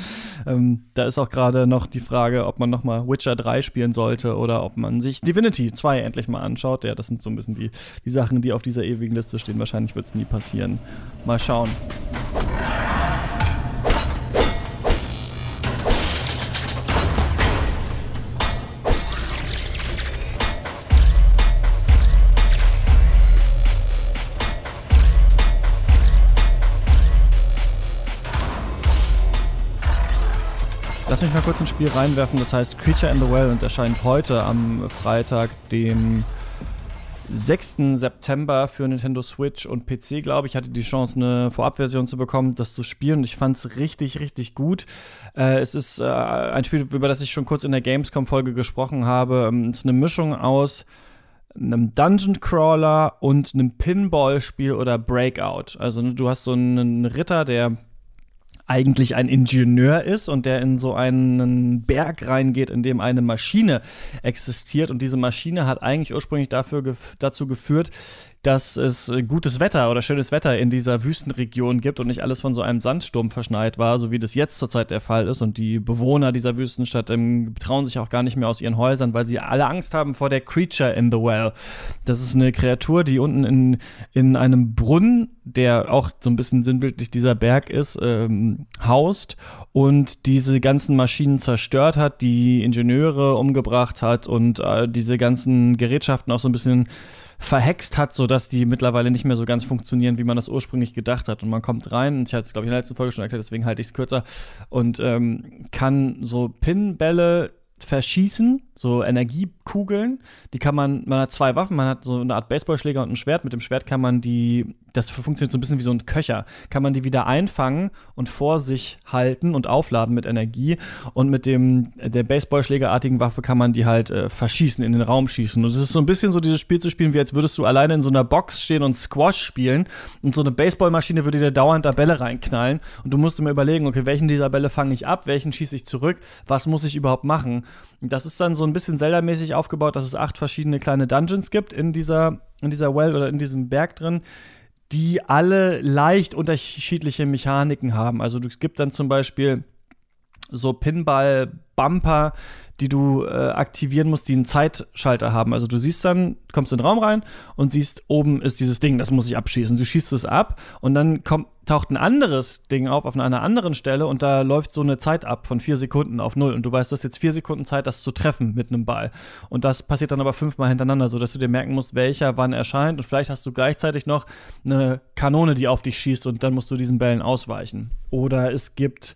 A: Ähm, da ist auch gerade noch die Frage, ob man noch mal Witcher 3 spielen sollte oder ob man sich Divinity 2 endlich mal anschaut. Ja, das sind so ein bisschen die, die Sachen, die auf dieser ewigen Liste stehen. Wahrscheinlich wird es nie passieren. Mal schauen. Lass mich mal kurz ein Spiel reinwerfen, das heißt Creature in the Well und erscheint heute am Freitag, dem 6. September für Nintendo Switch und PC, glaube ich. hatte die Chance, eine Vorabversion zu bekommen, das zu spielen und ich fand es richtig, richtig gut. Äh, es ist äh, ein Spiel, über das ich schon kurz in der Gamescom-Folge gesprochen habe. Ähm, es ist eine Mischung aus einem Dungeon Crawler und einem Pinball-Spiel oder Breakout. Also ne, du hast so einen Ritter, der eigentlich ein Ingenieur ist und der in so einen Berg reingeht, in dem eine Maschine existiert. Und diese Maschine hat eigentlich ursprünglich dafür, dazu geführt, dass es gutes Wetter oder schönes Wetter in dieser Wüstenregion gibt und nicht alles von so einem Sandsturm verschneit war, so wie das jetzt zurzeit der Fall ist. Und die Bewohner dieser Wüstenstadt ähm, trauen sich auch gar nicht mehr aus ihren Häusern, weil sie alle Angst haben vor der Creature in the Well. Das ist eine Kreatur, die unten in, in einem Brunnen, der auch so ein bisschen sinnbildlich dieser Berg ist, ähm, haust und diese ganzen Maschinen zerstört hat, die Ingenieure umgebracht hat und äh, diese ganzen Gerätschaften auch so ein bisschen verhext hat, sodass die mittlerweile nicht mehr so ganz funktionieren, wie man das ursprünglich gedacht hat. Und man kommt rein, und ich hatte es, glaube ich, in der letzten Folge schon erklärt, deswegen halte ich es kürzer, und ähm, kann so Pinbälle verschießen, so Energiekugeln. Die kann man, man hat zwei Waffen, man hat so eine Art Baseballschläger und ein Schwert. Mit dem Schwert kann man die das funktioniert so ein bisschen wie so ein Köcher, kann man die wieder einfangen und vor sich halten und aufladen mit Energie. Und mit dem der Baseballschlägerartigen Waffe kann man die halt äh, verschießen, in den Raum schießen. Und es ist so ein bisschen so dieses Spiel zu spielen, wie als würdest du alleine in so einer Box stehen und Squash spielen. Und so eine Baseballmaschine würde dir dauernd da Bälle reinknallen. Und du musst immer überlegen, okay, welchen dieser Bälle fange ich ab, welchen schieße ich zurück, was muss ich überhaupt machen? Das ist dann so ein bisschen Zelda-mäßig aufgebaut, dass es acht verschiedene kleine Dungeons gibt in dieser, in dieser Well oder in diesem Berg drin die alle leicht unterschiedliche Mechaniken haben. Also es gibt dann zum Beispiel so Pinball-Bumper, die du äh, aktivieren musst, die einen Zeitschalter haben. Also du siehst dann, kommst in den Raum rein und siehst, oben ist dieses Ding, das muss ich abschießen. Du schießt es ab und dann kommt, taucht ein anderes Ding auf, auf einer anderen Stelle und da läuft so eine Zeit ab von vier Sekunden auf null und du weißt, du hast jetzt vier Sekunden Zeit, das zu treffen mit einem Ball. Und das passiert dann aber fünfmal hintereinander, sodass du dir merken musst, welcher wann erscheint und vielleicht hast du gleichzeitig noch eine Kanone, die auf dich schießt und dann musst du diesen Bällen ausweichen. Oder es gibt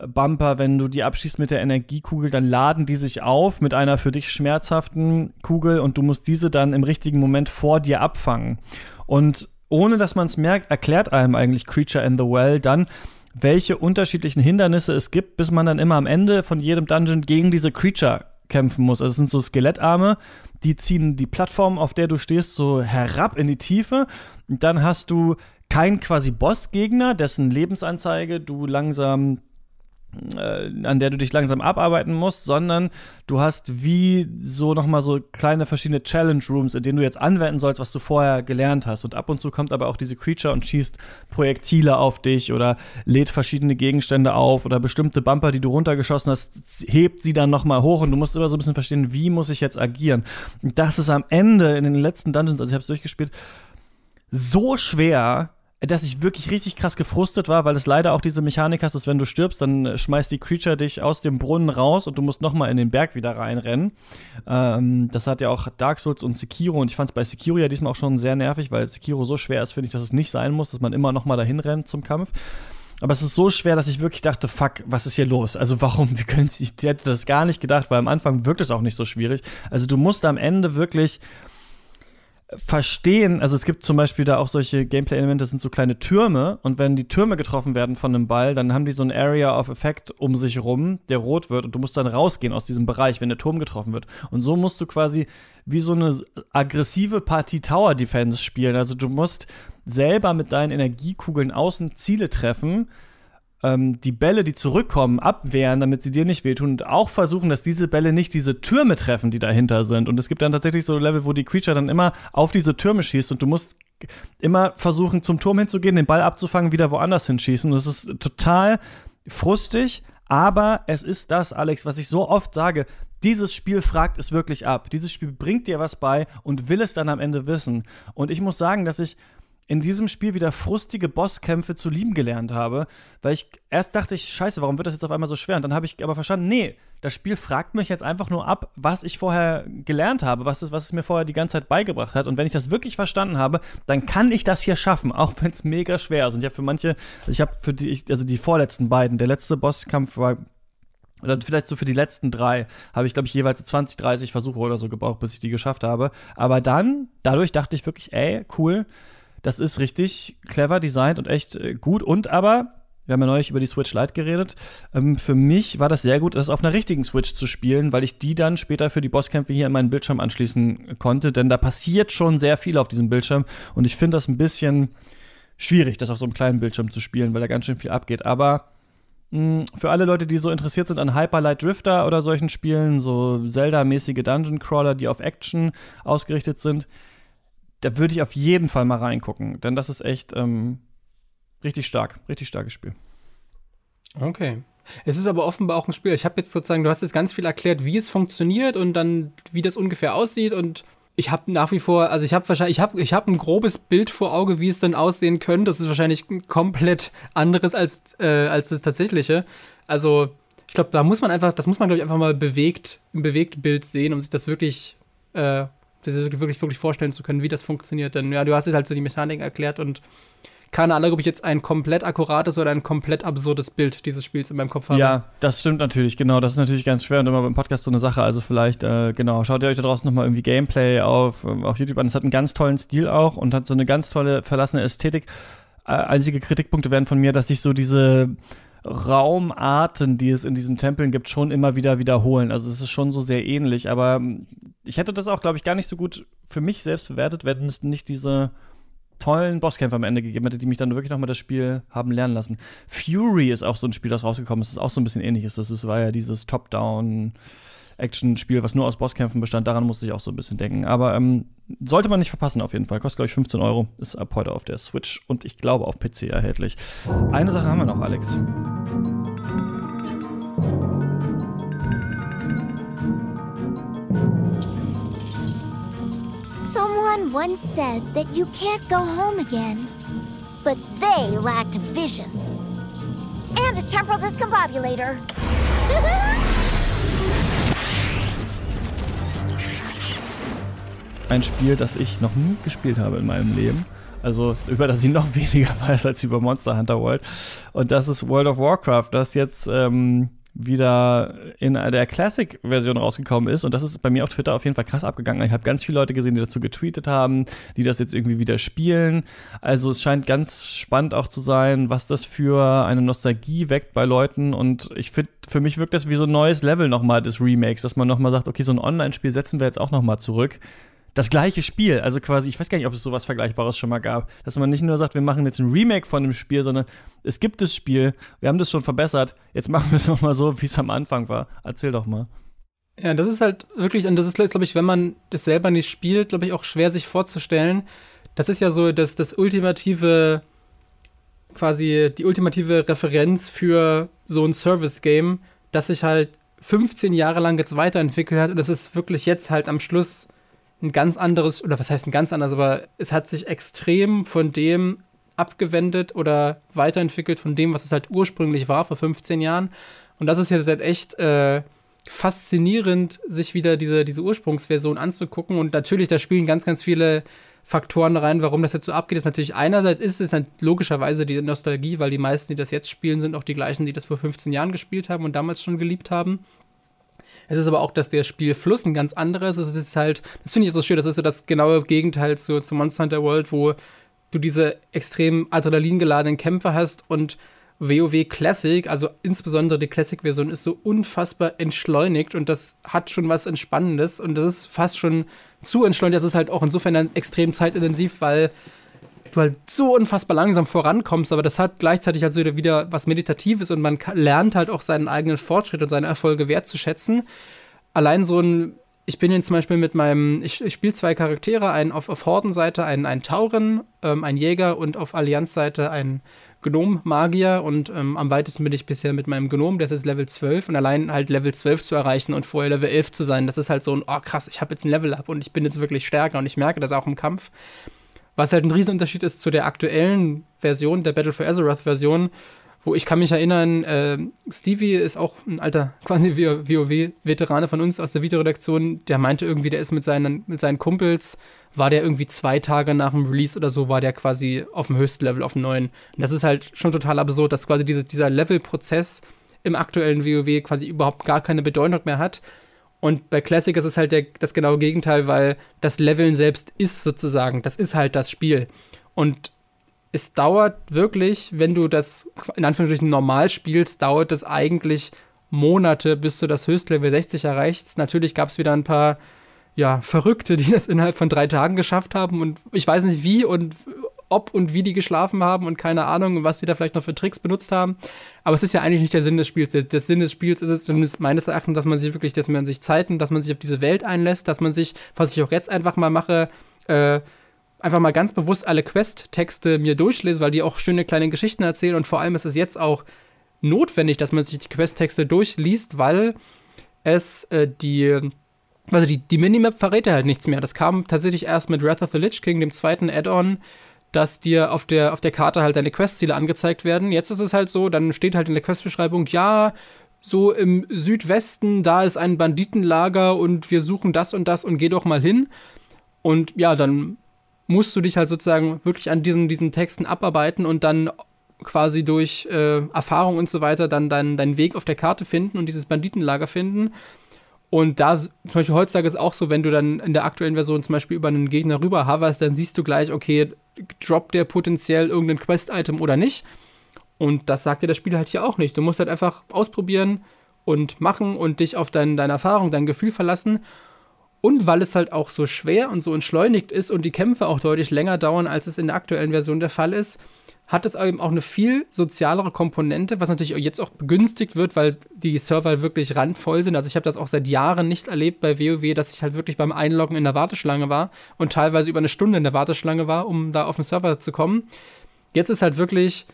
A: Bumper, wenn du die abschießt mit der Energiekugel, dann laden die sich auf mit einer für dich schmerzhaften Kugel und du musst diese dann im richtigen Moment vor dir abfangen. Und ohne dass man es merkt, erklärt einem eigentlich Creature in the Well dann, welche unterschiedlichen Hindernisse es gibt, bis man dann immer am Ende von jedem Dungeon gegen diese Creature kämpfen muss. Also es sind so Skelettarme, die ziehen die Plattform, auf der du stehst, so herab in die Tiefe. Und dann hast du keinen quasi Bossgegner, dessen Lebensanzeige du langsam an der du dich langsam abarbeiten musst, sondern du hast wie so nochmal so kleine verschiedene Challenge Rooms, in denen du jetzt anwenden sollst, was du vorher gelernt hast. Und ab und zu kommt aber auch diese Creature und schießt Projektile auf dich oder lädt verschiedene Gegenstände auf oder bestimmte Bumper, die du runtergeschossen hast, hebt sie dann nochmal hoch und du musst immer so ein bisschen verstehen, wie muss ich jetzt agieren. Und das ist am Ende in den letzten Dungeons, also ich habe es durchgespielt, so schwer, dass ich wirklich richtig krass gefrustet war, weil es leider auch diese Mechanik hast, dass wenn du stirbst, dann schmeißt die Creature dich aus dem Brunnen raus und du musst nochmal in den Berg wieder reinrennen. Ähm, das hat ja auch Dark Souls und Sekiro und ich fand es bei Sekiro ja diesmal auch schon sehr nervig, weil Sekiro so schwer ist, finde ich, dass es nicht sein muss, dass man immer nochmal dahin rennt zum Kampf. Aber es ist so schwer, dass ich wirklich dachte, fuck, was ist hier los? Also warum? (laughs) Wie können ich hätte das gar nicht gedacht, weil am Anfang wirkt es auch nicht so schwierig. Also du musst am Ende wirklich verstehen, also es gibt zum Beispiel da auch solche Gameplay-Elemente, das sind so kleine Türme und wenn die Türme getroffen werden von einem Ball, dann haben die so ein Area of Effect um sich rum, der rot wird und du musst dann rausgehen aus diesem Bereich, wenn der Turm getroffen wird. Und so musst du quasi wie so eine aggressive Partie Tower Defense spielen. Also du musst selber mit deinen Energiekugeln außen Ziele treffen, ähm, die Bälle, die zurückkommen, abwehren, damit sie dir nicht wehtun und auch versuchen, dass diese Bälle nicht diese Türme treffen, die dahinter sind. Und es gibt dann tatsächlich so Level, wo die Creature dann immer auf diese Türme schießt und du musst immer versuchen, zum Turm hinzugehen, den Ball abzufangen, wieder woanders hinschießen. Und das ist total frustig, aber es ist das, Alex, was ich so oft sage. Dieses Spiel fragt es wirklich ab. Dieses Spiel bringt dir was bei und will es dann am Ende wissen. Und ich muss sagen, dass ich in diesem Spiel wieder frustige Bosskämpfe zu lieben gelernt habe, weil ich erst dachte ich, scheiße, warum wird das jetzt auf einmal so schwer? Und dann habe ich aber verstanden, nee, das Spiel fragt mich jetzt einfach nur ab, was ich vorher gelernt habe, was es, was es mir vorher die ganze Zeit beigebracht hat. Und wenn ich das wirklich verstanden habe, dann kann ich das hier schaffen, (laughs) auch wenn es mega schwer ist. Und ich habe für manche, ich habe für die, also die vorletzten beiden, der letzte Bosskampf war oder vielleicht so für die letzten drei habe ich, glaube ich, jeweils 20, 30 Versuche oder so gebraucht, bis ich die geschafft habe. Aber dann, dadurch dachte ich wirklich, ey, cool, das ist richtig clever designt und echt äh, gut. Und aber, wir haben ja neulich über die Switch Lite geredet, ähm, für mich war das sehr gut, das auf einer richtigen Switch zu spielen, weil ich die dann später für die Bosskämpfe hier an meinen Bildschirm anschließen konnte. Denn da passiert schon sehr viel auf diesem Bildschirm. Und ich finde das ein bisschen schwierig, das auf so einem kleinen Bildschirm zu spielen, weil da ganz schön viel abgeht. Aber hm, für alle Leute, die so interessiert sind an Hyper Light Drifter oder solchen Spielen, so Zelda-mäßige Dungeon Crawler, die auf Action ausgerichtet sind, da würde ich auf jeden Fall mal reingucken, denn das ist echt ähm, richtig stark, richtig starkes Spiel.
B: Okay. Es ist aber offenbar auch ein Spiel. Ich habe jetzt sozusagen, du hast jetzt ganz viel erklärt, wie es funktioniert und dann, wie das ungefähr aussieht und ich habe nach wie vor, also ich habe wahrscheinlich, ich habe ich hab ein grobes Bild vor Auge, wie es dann aussehen könnte. Das ist wahrscheinlich komplett anderes als, äh, als das tatsächliche. Also, ich glaube, da muss man einfach, das muss man, glaube ich, einfach mal bewegt, im bewegten Bild sehen, um sich das wirklich äh, das wirklich, wirklich vorstellen zu können, wie das funktioniert. Denn ja, du hast jetzt halt so die Mechanik erklärt und keine Ahnung, ob ich jetzt ein komplett akkurates oder ein komplett absurdes Bild dieses Spiels in meinem Kopf habe.
A: Ja, das stimmt natürlich, genau. Das ist natürlich ganz schwer und immer beim Podcast so eine Sache. Also vielleicht, äh, genau, schaut ihr euch da draußen nochmal irgendwie Gameplay auf, äh, auf YouTube an. Es hat einen ganz tollen Stil auch und hat so eine ganz tolle verlassene Ästhetik. Äh, einzige Kritikpunkte werden von mir, dass sich so diese Raumarten, die es in diesen Tempeln gibt, schon immer wieder wiederholen. Also es ist schon so sehr ähnlich, aber ähm, ich hätte das auch, glaube ich, gar nicht so gut für mich selbst bewertet, wenn es nicht diese tollen Bosskämpfe am Ende gegeben hätte, die mich dann wirklich nochmal das Spiel haben lernen lassen. Fury ist auch so ein Spiel, das rausgekommen ist, das auch so ein bisschen ähnliches. Das ist, war ja dieses Top-Down- Action-Spiel, was nur aus Bosskämpfen bestand. Daran musste ich auch so ein bisschen denken. Aber ähm, sollte man nicht verpassen, auf jeden Fall. Kostet, glaube ich, 15 Euro. Ist ab heute auf der Switch und ich glaube auf PC erhältlich. Eine Sache haben wir noch, Alex.
E: Someone once said that you can't go home again, but they lacked vision and a temporal discombobulator. (laughs)
A: Ein Spiel, das ich noch nie gespielt habe in meinem Leben. Also über das ich noch (laughs) weniger weiß als über Monster Hunter World. Und das ist World of Warcraft, das jetzt ähm, wieder in der Classic-Version rausgekommen ist. Und das ist bei mir auf Twitter auf jeden Fall krass abgegangen. Ich habe ganz viele Leute gesehen, die dazu getweetet haben, die das jetzt irgendwie wieder spielen. Also es scheint ganz spannend auch zu sein, was das für eine Nostalgie weckt bei Leuten. Und ich finde, für mich wirkt das wie so ein neues Level nochmal des Remakes, dass man nochmal sagt, okay, so ein Online-Spiel setzen wir jetzt auch nochmal zurück das gleiche Spiel. Also quasi, ich weiß gar nicht, ob es sowas Vergleichbares schon mal gab. Dass man nicht nur sagt, wir machen jetzt ein Remake von dem Spiel, sondern es gibt das Spiel, wir haben das schon verbessert, jetzt machen wir es nochmal so, wie es am Anfang war. Erzähl doch mal.
B: Ja, das ist halt wirklich, und das ist, glaube ich, wenn man das selber nicht spielt, glaube ich, auch schwer sich vorzustellen. Das ist ja so das, das ultimative, quasi die ultimative Referenz für so ein Service-Game, das sich halt 15 Jahre lang jetzt weiterentwickelt hat und es ist wirklich jetzt halt am Schluss ein ganz anderes, oder was heißt ein ganz anderes, aber es hat sich extrem von dem abgewendet oder weiterentwickelt von dem, was es halt ursprünglich war vor 15 Jahren. Und das ist jetzt halt echt äh, faszinierend, sich wieder diese, diese Ursprungsversion anzugucken. Und natürlich, da spielen ganz, ganz viele Faktoren rein, warum das jetzt so abgeht. Das ist natürlich einerseits ist es halt logischerweise die Nostalgie, weil die meisten, die das jetzt spielen, sind auch die gleichen, die das vor 15 Jahren gespielt haben und damals schon geliebt haben. Es ist aber auch, dass der Spielfluss ein ganz anderes ist. Es ist halt, das finde ich so schön, das ist so das genaue Gegenteil zu, zu Monster Hunter World, wo du diese extrem adrenalingeladenen Kämpfe hast und WoW Classic, also insbesondere die Classic-Version, ist so unfassbar entschleunigt und das hat schon was Entspannendes und das ist fast schon zu entschleunigt. Das ist halt auch insofern dann extrem zeitintensiv, weil du halt so unfassbar langsam vorankommst, aber das hat gleichzeitig also wieder was Meditatives und man lernt halt auch seinen eigenen Fortschritt und seine Erfolge wertzuschätzen. Allein so ein, ich bin jetzt zum Beispiel mit meinem, ich, ich spiele zwei Charaktere, einen auf, auf Hordenseite, einen, einen Tauren, ähm, einen Jäger und auf Allianzseite einen Gnom-Magier und ähm, am weitesten bin ich bisher mit meinem Gnom, der ist Level 12 und allein halt Level 12 zu erreichen und vorher Level 11 zu sein, das ist halt so ein, oh krass, ich habe jetzt ein Level up und ich bin jetzt wirklich stärker und ich merke das auch im Kampf. Was halt ein Riesenunterschied ist zu der aktuellen Version, der Battle for Azeroth-Version, wo ich kann mich erinnern, äh, Stevie ist auch ein alter (laughs) quasi WoW-Veterane von uns aus der Videoredaktion, der meinte irgendwie, der ist mit seinen, mit seinen Kumpels, war der irgendwie zwei Tage nach dem Release oder so, war der quasi auf dem höchsten Level, auf dem neuen. Und das ist halt schon total absurd, dass quasi diese, dieser Level-Prozess im aktuellen WoW quasi überhaupt gar keine Bedeutung mehr hat und bei Classic ist es halt der, das genaue Gegenteil, weil das Leveln selbst ist sozusagen, das ist halt das Spiel. Und es dauert wirklich, wenn du das in Anführungsstrichen normal spielst, dauert es eigentlich Monate, bis du das Höchstlevel 60 erreichst. Natürlich gab es wieder ein paar ja, Verrückte, die das innerhalb von drei Tagen geschafft haben und ich weiß nicht wie und ob und wie die geschlafen haben und keine Ahnung, was sie da vielleicht noch für Tricks benutzt haben. Aber es ist ja eigentlich nicht der Sinn des Spiels. Der, der Sinn des Spiels ist es zumindest meines Erachtens, dass man sich wirklich, dass man sich Zeit nimmt, dass man sich auf diese Welt einlässt, dass man sich, was ich auch jetzt einfach mal mache, äh, einfach mal ganz bewusst alle Quest-Texte mir durchlese, weil die auch schöne kleine Geschichten erzählen und vor allem ist es jetzt auch notwendig, dass man sich die Quest-Texte durchliest, weil es äh, die also die, die Minimap verrät ja halt nichts mehr. Das kam tatsächlich erst mit Wrath of the Lich King, dem zweiten Add-on, dass dir auf der, auf der Karte halt deine Questziele angezeigt werden. Jetzt ist es halt so, dann steht halt in der Questbeschreibung, ja, so im Südwesten, da ist ein Banditenlager und wir suchen das und das und geh doch mal hin. Und ja, dann musst du dich halt sozusagen wirklich an diesen, diesen Texten abarbeiten und dann quasi durch äh, Erfahrung und so weiter dann deinen, deinen Weg auf der Karte finden und dieses Banditenlager finden. Und da, zum Beispiel heutzutage ist auch so, wenn du dann in der aktuellen Version zum Beispiel über einen Gegner rüber hoverst, dann siehst du gleich, okay, droppt der potenziell irgendein Quest-Item oder nicht. Und das sagt dir das Spiel halt hier auch nicht. Du musst halt einfach ausprobieren und machen und dich auf dein, deine Erfahrung, dein Gefühl verlassen. Und weil es halt auch so schwer und so entschleunigt ist und die Kämpfe auch deutlich länger dauern, als es in der aktuellen Version der Fall ist, hat es eben auch eine viel sozialere Komponente, was natürlich jetzt auch begünstigt wird, weil die Server wirklich randvoll sind. Also ich habe das auch seit Jahren nicht erlebt bei WoW, dass ich halt wirklich beim Einloggen in der Warteschlange war und teilweise über eine Stunde in der Warteschlange war, um da auf den Server zu kommen. Jetzt ist halt wirklich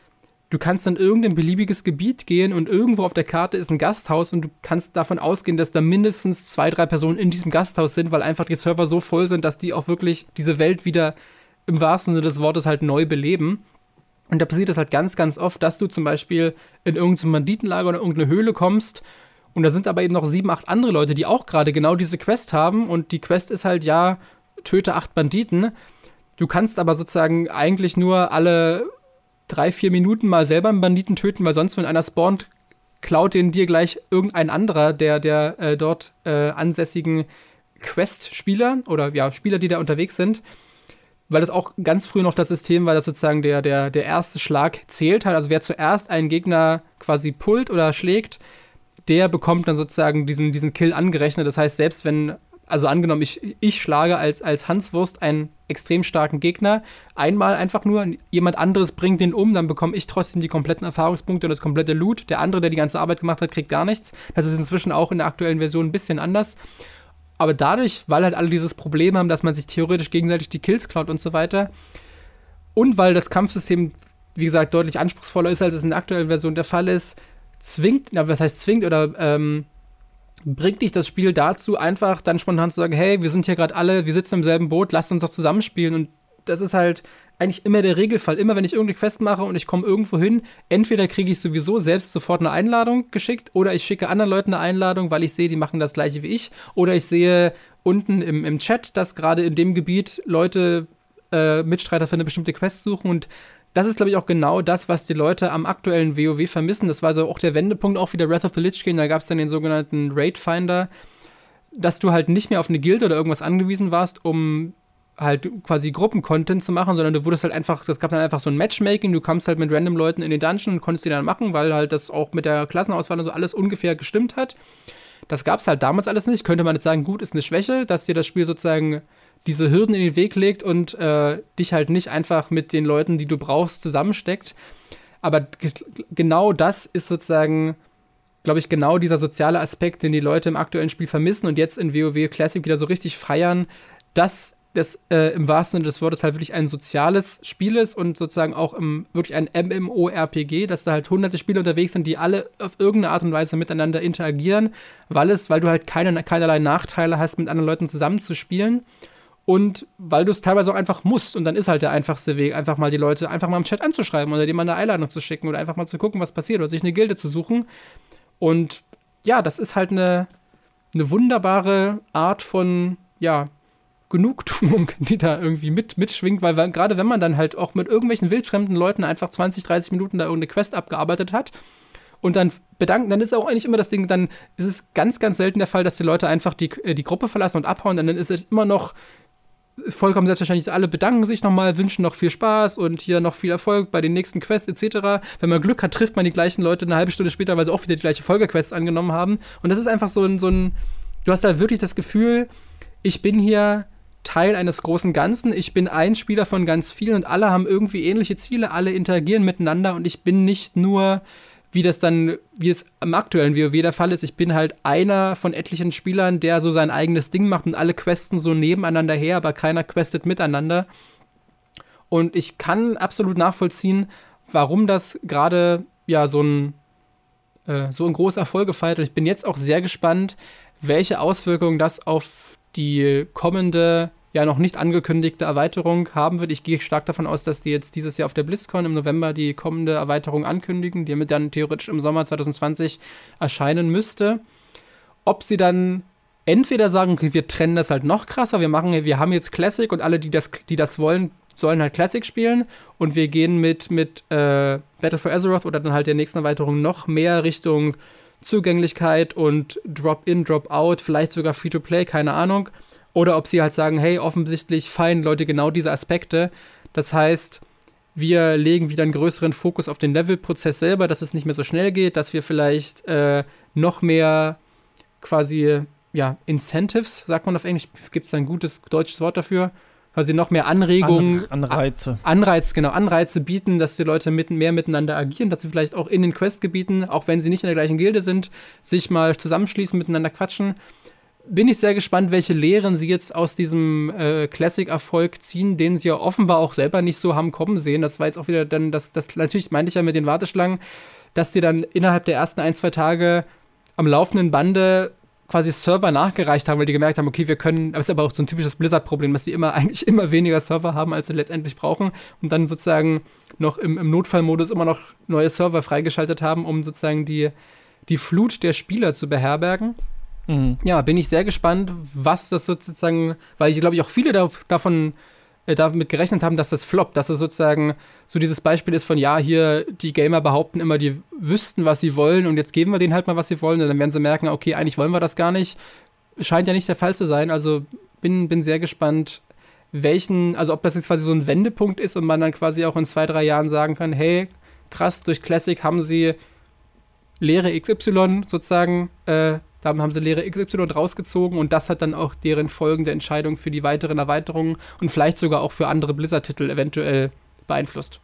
B: du kannst dann irgendein beliebiges Gebiet gehen und irgendwo auf der Karte ist ein Gasthaus und du kannst davon ausgehen, dass da mindestens zwei, drei Personen in diesem Gasthaus sind, weil einfach die Server so voll sind, dass die auch wirklich diese Welt wieder im wahrsten Sinne des Wortes halt neu beleben. Und da passiert es halt ganz, ganz oft, dass du zum Beispiel in irgendein Banditenlager oder irgendeine Höhle kommst und da sind aber eben noch sieben, acht andere Leute, die auch gerade genau diese Quest haben und die Quest ist halt, ja, töte acht Banditen. Du kannst aber sozusagen eigentlich nur alle drei, vier Minuten mal selber einen Banditen töten, weil sonst, wenn einer spawnt, klaut den dir gleich irgendein anderer der, der äh, dort äh, ansässigen Quest-Spieler oder ja, Spieler, die da unterwegs sind weil das auch ganz früh noch das System war, dass sozusagen der, der, der erste Schlag zählt hat. Also wer zuerst einen Gegner quasi pullt oder schlägt, der bekommt dann sozusagen diesen, diesen Kill angerechnet. Das heißt, selbst wenn, also angenommen, ich, ich schlage als, als Hanswurst einen extrem starken Gegner, einmal einfach nur, jemand anderes bringt den um, dann bekomme ich trotzdem die kompletten Erfahrungspunkte und das komplette Loot. Der andere, der die ganze Arbeit gemacht hat, kriegt gar nichts. Das ist inzwischen auch in der aktuellen Version ein bisschen anders. Aber dadurch, weil halt alle dieses Problem haben, dass man sich theoretisch gegenseitig die Kills klaut und so weiter, und weil das Kampfsystem, wie gesagt, deutlich anspruchsvoller ist, als es in der aktuellen Version der Fall ist, zwingt, na, was heißt zwingt oder ähm, bringt dich das Spiel dazu, einfach dann spontan zu sagen, hey, wir sind hier gerade alle, wir sitzen im selben Boot, lasst uns doch zusammenspielen. Und das ist halt eigentlich immer der Regelfall. Immer wenn ich irgendeine Quest mache und ich komme irgendwo hin, entweder kriege ich sowieso selbst sofort eine Einladung geschickt oder ich schicke anderen Leuten eine Einladung, weil ich sehe, die machen das gleiche wie ich. Oder ich sehe unten im, im Chat, dass gerade in dem Gebiet Leute äh, Mitstreiter für eine bestimmte Quest suchen und das ist, glaube ich, auch genau das, was die Leute am aktuellen WoW vermissen. Das war so auch der Wendepunkt auch wieder Wrath of the Lich King. Da gab es dann den sogenannten Raid Finder, dass du halt nicht mehr auf eine Guild oder irgendwas angewiesen warst, um halt quasi Gruppen-Content zu machen, sondern du wurdest halt einfach, das gab dann einfach so ein Matchmaking, du kamst halt mit random Leuten in den Dungeon und konntest die dann machen, weil halt das auch mit der Klassenauswahl und so alles ungefähr gestimmt hat. Das gab es halt damals alles nicht. Könnte man jetzt sagen, gut, ist eine Schwäche, dass dir das Spiel sozusagen diese Hürden in den Weg legt und äh, dich halt nicht einfach mit den Leuten, die du brauchst, zusammensteckt. Aber genau das ist sozusagen, glaube ich, genau dieser soziale Aspekt, den die Leute im aktuellen Spiel vermissen und jetzt in WoW Classic wieder so richtig feiern, dass das äh, im wahrsten Sinne des Wortes halt wirklich ein soziales Spiel ist und sozusagen auch im, wirklich ein MMORPG, dass da halt hunderte Spieler unterwegs sind, die alle auf irgendeine Art und Weise miteinander interagieren, weil es, weil du halt keine, keinerlei Nachteile hast, mit anderen Leuten zusammenzuspielen. Und weil du es teilweise auch einfach musst. Und dann ist halt der einfachste Weg, einfach mal die Leute einfach mal im Chat anzuschreiben oder dem eine Einladung zu schicken oder einfach mal zu gucken, was passiert oder sich eine Gilde zu suchen. Und ja, das ist halt eine, eine wunderbare Art von, ja, Genugtuung, (laughs) die da irgendwie mit, mitschwingt, weil, weil gerade wenn man dann halt auch mit irgendwelchen wildfremden Leuten einfach 20, 30 Minuten da irgendeine Quest abgearbeitet hat und dann bedanken, dann ist auch eigentlich immer das Ding, dann ist es ganz, ganz selten der Fall, dass die Leute einfach die, äh, die Gruppe verlassen und abhauen, dann ist es immer noch vollkommen selbstverständlich, alle bedanken sich nochmal, wünschen noch viel Spaß und hier noch viel Erfolg bei den nächsten Quests etc. Wenn man Glück hat, trifft man die gleichen Leute eine halbe Stunde später, weil sie auch wieder die gleiche Folgequest angenommen haben. Und das ist einfach so ein, so ein, du hast da wirklich das Gefühl, ich bin hier Teil eines großen Ganzen. Ich bin ein Spieler von ganz vielen und alle haben irgendwie ähnliche Ziele, alle interagieren miteinander und ich bin nicht nur, wie das dann, wie es im aktuellen WoW der Fall ist, ich bin halt einer von etlichen Spielern, der so sein eigenes Ding macht und alle questen so nebeneinander her, aber keiner questet miteinander. Und ich kann absolut nachvollziehen, warum das gerade ja so ein äh, so ein großer Erfolg gefeiert. Und ich bin jetzt auch sehr gespannt, welche Auswirkungen das auf die kommende ja noch nicht angekündigte Erweiterung haben wird. Ich gehe stark davon aus, dass die jetzt dieses Jahr auf der BlizzCon im November die kommende Erweiterung ankündigen, die mit dann theoretisch im Sommer 2020 erscheinen müsste. Ob sie dann entweder sagen, okay, wir trennen das halt noch krasser, wir machen, wir haben jetzt Classic und alle, die das, die das wollen, sollen halt Classic spielen und wir gehen mit, mit äh, Battle for Azeroth oder dann halt der nächsten Erweiterung noch mehr Richtung Zugänglichkeit und Drop-in, Drop-out, vielleicht sogar Free-to-Play, keine Ahnung. Oder ob sie halt sagen, hey, offensichtlich feiern Leute genau diese Aspekte. Das heißt, wir legen wieder einen größeren Fokus auf den Level-Prozess selber, dass es nicht mehr so schnell geht, dass wir vielleicht äh, noch mehr quasi, ja, Incentives, sagt man auf Englisch, gibt es ein gutes deutsches Wort dafür? Quasi noch mehr Anregungen.
A: An Anreize.
B: Anreiz, genau, Anreize bieten, dass die Leute mit, mehr miteinander agieren, dass sie vielleicht auch in den Questgebieten, auch wenn sie nicht in der gleichen Gilde sind, sich mal zusammenschließen, miteinander quatschen bin ich sehr gespannt, welche Lehren sie jetzt aus diesem äh, Classic-Erfolg ziehen, den sie ja offenbar auch selber nicht so haben kommen sehen. Das war jetzt auch wieder dann, das, das natürlich meinte ich ja mit den Warteschlangen, dass die dann innerhalb der ersten ein, zwei Tage am laufenden Bande quasi Server nachgereicht haben, weil die gemerkt haben, okay, wir können, das ist aber auch so ein typisches Blizzard-Problem, dass sie immer (laughs) eigentlich immer weniger Server haben, als sie letztendlich brauchen und dann sozusagen noch im, im Notfallmodus immer noch neue Server freigeschaltet haben, um sozusagen die, die Flut der Spieler zu beherbergen. Mhm. Ja, bin ich sehr gespannt, was das sozusagen, weil ich glaube ich auch viele da, davon äh, damit gerechnet haben, dass das floppt, dass es sozusagen so dieses Beispiel ist von, ja, hier die Gamer behaupten immer, die wüssten, was sie wollen und jetzt geben wir denen halt mal, was sie wollen und dann werden sie merken, okay, eigentlich wollen wir das gar nicht. Scheint ja nicht der Fall zu sein, also bin, bin sehr gespannt, welchen, also ob das jetzt quasi so ein Wendepunkt ist und man dann quasi auch in zwei, drei Jahren sagen kann, hey, krass, durch Classic haben sie Lehre XY sozusagen äh, da haben sie Lehre XY rausgezogen und das hat dann auch deren folgende Entscheidung für die weiteren Erweiterungen und vielleicht sogar auch für andere Blizzard-Titel eventuell beeinflusst.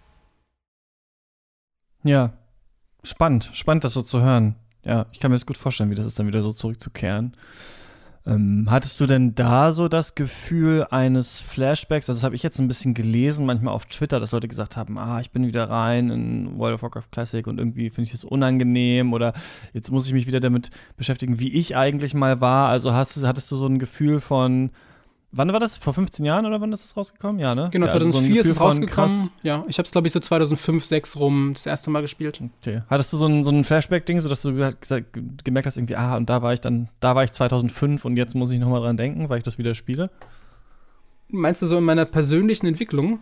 A: Ja, spannend, spannend das so zu hören. Ja, ich kann mir das gut vorstellen, wie das ist, dann wieder so zurückzukehren. Ähm, hattest du denn da so das Gefühl eines Flashbacks? Also, das habe ich jetzt ein bisschen gelesen, manchmal auf Twitter, dass Leute gesagt haben: Ah, ich bin wieder rein in World of Warcraft Classic und irgendwie finde ich das unangenehm oder jetzt muss ich mich wieder damit beschäftigen, wie ich eigentlich mal war. Also, hast, hattest du so ein Gefühl von, Wann war das? Vor 15 Jahren oder wann ist das rausgekommen? Ja, ne?
B: Genau,
A: ja,
B: 2004 also so ist es rausgekommen. Ja, ich habe es, glaube ich, so 2005, 2006 rum das erste Mal gespielt.
A: Okay. Hattest du so ein, so ein Flashback-Ding, sodass du gesagt, gemerkt hast, irgendwie, ah, und da war ich dann, da war ich 2005 und jetzt muss ich nochmal dran denken, weil ich das wieder spiele?
B: Meinst du so in meiner persönlichen Entwicklung?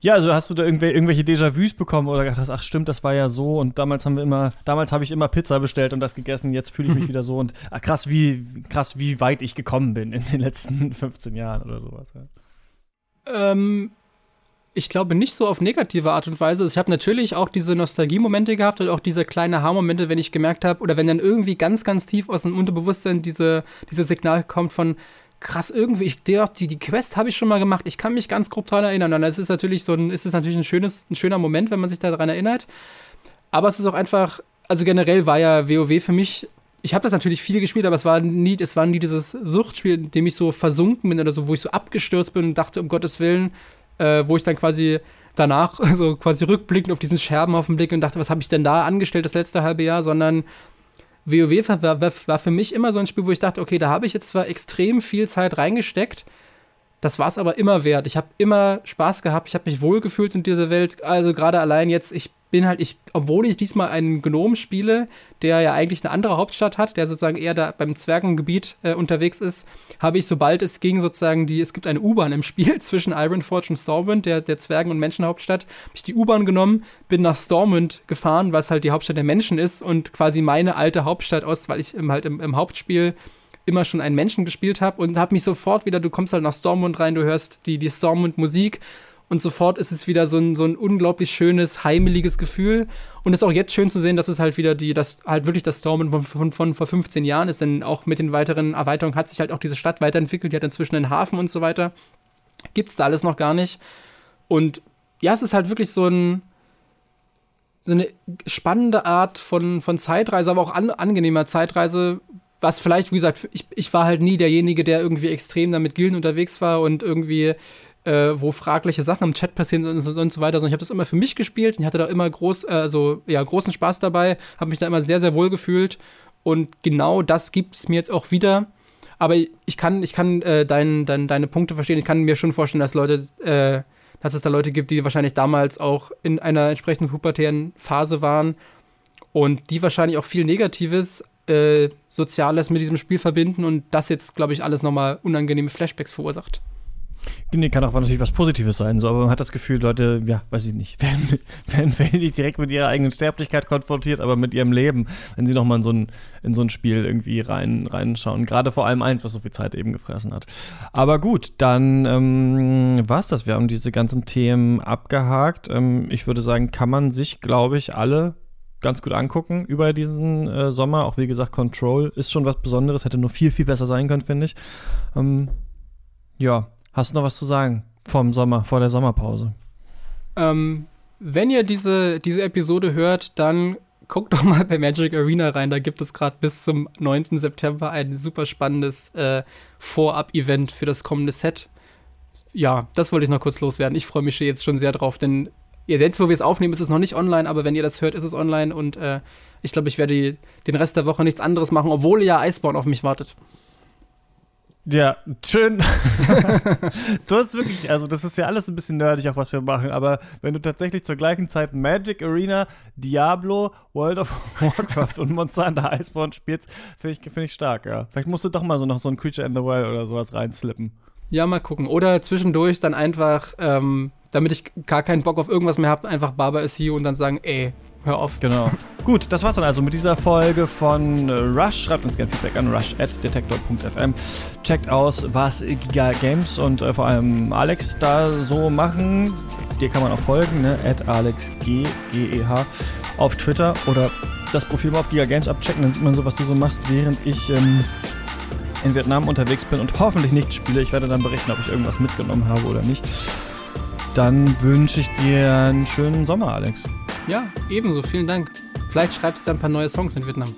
A: Ja, also hast du da irgendw irgendwelche Déjà-vus bekommen oder gedacht, ach stimmt, das war ja so und damals haben wir immer, damals habe ich immer Pizza bestellt und das gegessen, jetzt fühle ich mich (laughs) wieder so und ach, krass, wie krass, wie weit ich gekommen bin in den letzten (laughs) 15 Jahren oder sowas.
B: Ja. Ähm, ich glaube nicht so auf negative Art und Weise. Ich habe natürlich auch diese Nostalgie-Momente gehabt und auch diese kleine Haarmomente, wenn ich gemerkt habe, oder wenn dann irgendwie ganz, ganz tief aus dem Unterbewusstsein diese, dieses Signal kommt von, krass, irgendwie, ich, die, die Quest habe ich schon mal gemacht. Ich kann mich ganz grob daran erinnern. Und es ist natürlich so ein, ist es natürlich ein, schönes, ein schöner Moment, wenn man sich daran erinnert. Aber es ist auch einfach, also generell war ja WoW für mich, ich habe das natürlich viel gespielt, aber es war nie, es war nie dieses Suchtspiel, in dem ich so versunken bin oder so, wo ich so abgestürzt bin und dachte, um Gottes Willen, äh, wo ich dann quasi danach (laughs) so quasi rückblickend auf diesen Scherben auf den Blick und dachte, was habe ich denn da angestellt das letzte halbe Jahr, sondern WoW war, war, war, für mich immer so ein Spiel, wo ich dachte, okay, da habe ich jetzt zwar extrem viel Zeit reingesteckt, das war es aber immer wert. Ich habe immer Spaß gehabt, ich habe mich wohlgefühlt in dieser Welt. Also gerade allein jetzt, ich bin halt, ich, obwohl ich diesmal einen Gnom spiele, der ja eigentlich eine andere Hauptstadt hat, der sozusagen eher da beim Zwergengebiet äh, unterwegs ist, habe ich, sobald es ging, sozusagen die, es gibt eine U-Bahn im (laughs) Spiel zwischen Ironforge und Stormwind, der, der Zwergen- und Menschenhauptstadt, habe ich die U-Bahn genommen, bin nach Stormwind gefahren, was halt die Hauptstadt der Menschen ist und quasi meine alte Hauptstadt aus, weil ich im, halt im, im Hauptspiel immer schon einen Menschen gespielt habe und habe mich sofort wieder, du kommst halt nach Stormwind rein, du hörst die, die Stormwind-Musik und sofort ist es wieder so ein, so ein unglaublich schönes, heimeliges Gefühl. Und es ist auch jetzt schön zu sehen, dass es halt wieder die, das halt wirklich das Stormwind von, von, von vor 15 Jahren ist, denn auch mit den weiteren Erweiterungen hat sich halt auch diese Stadt weiterentwickelt, die hat inzwischen einen Hafen und so weiter. Gibt's da alles noch gar nicht. Und ja, es ist halt wirklich so ein, so eine spannende Art von, von Zeitreise, aber auch an, angenehmer Zeitreise, was vielleicht, wie gesagt, ich, ich war halt nie derjenige, der irgendwie extrem da mit Gilden unterwegs war und irgendwie, äh, wo fragliche Sachen im Chat passieren und, so, und so weiter, sondern ich habe das immer für mich gespielt und ich hatte da immer groß, äh, also, ja, großen Spaß dabei, habe mich da immer sehr, sehr wohl gefühlt und genau das gibt es mir jetzt auch wieder. Aber ich kann, ich kann äh, dein, dein, deine Punkte verstehen. Ich kann mir schon vorstellen, dass Leute, äh, dass es da Leute gibt, die wahrscheinlich damals auch in einer entsprechenden pubertären Phase waren und die wahrscheinlich auch viel Negatives äh, Soziales mit diesem Spiel verbinden und das jetzt, glaube ich, alles nochmal unangenehme Flashbacks verursacht.
A: Nee, kann auch natürlich was Positives sein, so, aber man hat das Gefühl, Leute, ja, weiß ich nicht, (laughs) werden, werden, werden nicht direkt mit ihrer eigenen Sterblichkeit konfrontiert, aber mit ihrem Leben, wenn sie nochmal in so ein, in so ein Spiel irgendwie rein, reinschauen. Gerade vor allem eins, was so viel Zeit eben gefressen hat. Aber gut, dann ähm, war es das. Wir haben diese ganzen Themen abgehakt. Ähm, ich würde sagen, kann man sich, glaube ich, alle ganz gut angucken über diesen äh, Sommer. Auch wie gesagt, Control ist schon was Besonderes, hätte nur viel, viel besser sein können, finde ich. Ähm, ja, hast du noch was zu sagen vom Sommer, vor der Sommerpause?
B: Ähm, wenn ihr diese, diese Episode hört, dann guckt doch mal bei Magic Arena rein. Da gibt es gerade bis zum 9. September ein super spannendes äh, Vorab-Event für das kommende Set. Ja, das wollte ich noch kurz loswerden. Ich freue mich jetzt schon sehr drauf, denn jetzt, wo wir es aufnehmen, ist es noch nicht online, aber wenn ihr das hört, ist es online und äh, ich glaube, ich werde den Rest der Woche nichts anderes machen, obwohl ja Iceborne auf mich wartet.
A: Ja, schön. (laughs) du hast wirklich, also das ist ja alles ein bisschen nerdig, auch was wir machen, aber wenn du tatsächlich zur gleichen Zeit Magic Arena, Diablo, World of (laughs) Warcraft und Monster Hunter Iceborne spielst, finde ich, find ich stark, ja. Vielleicht musst du doch mal so noch so ein Creature in the Wild oder sowas reinslippen.
B: Ja, mal gucken. Oder zwischendurch dann einfach, ähm, damit ich gar keinen Bock auf irgendwas mehr habe, einfach Barber is you und dann sagen, ey, hör auf.
A: Genau. Gut, das war's dann also mit dieser Folge von Rush. Schreibt uns gerne Feedback an rush.detektor.fm. Checkt aus, was Giga Games und äh, vor allem Alex da so machen. Dir kann man auch folgen, ne? At AlexG, G-E-H, auf Twitter oder das Profil mal auf Giga Games abchecken, dann sieht man so, was du so machst, während ich ähm, in Vietnam unterwegs bin und hoffentlich nicht spiele. Ich werde dann berichten, ob ich irgendwas mitgenommen habe oder nicht. Dann wünsche ich dir einen schönen Sommer, Alex.
B: Ja, ebenso. Vielen Dank. Vielleicht schreibst du ein paar neue Songs in Vietnam.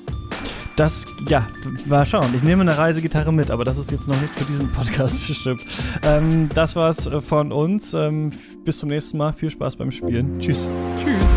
A: Das, ja, mal schauen. Ich nehme eine Reisegitarre mit, aber das ist jetzt noch nicht für diesen Podcast (laughs) bestimmt. Ähm, das war's von uns. Ähm, bis zum nächsten Mal. Viel Spaß beim Spielen. Tschüss.
B: Tschüss.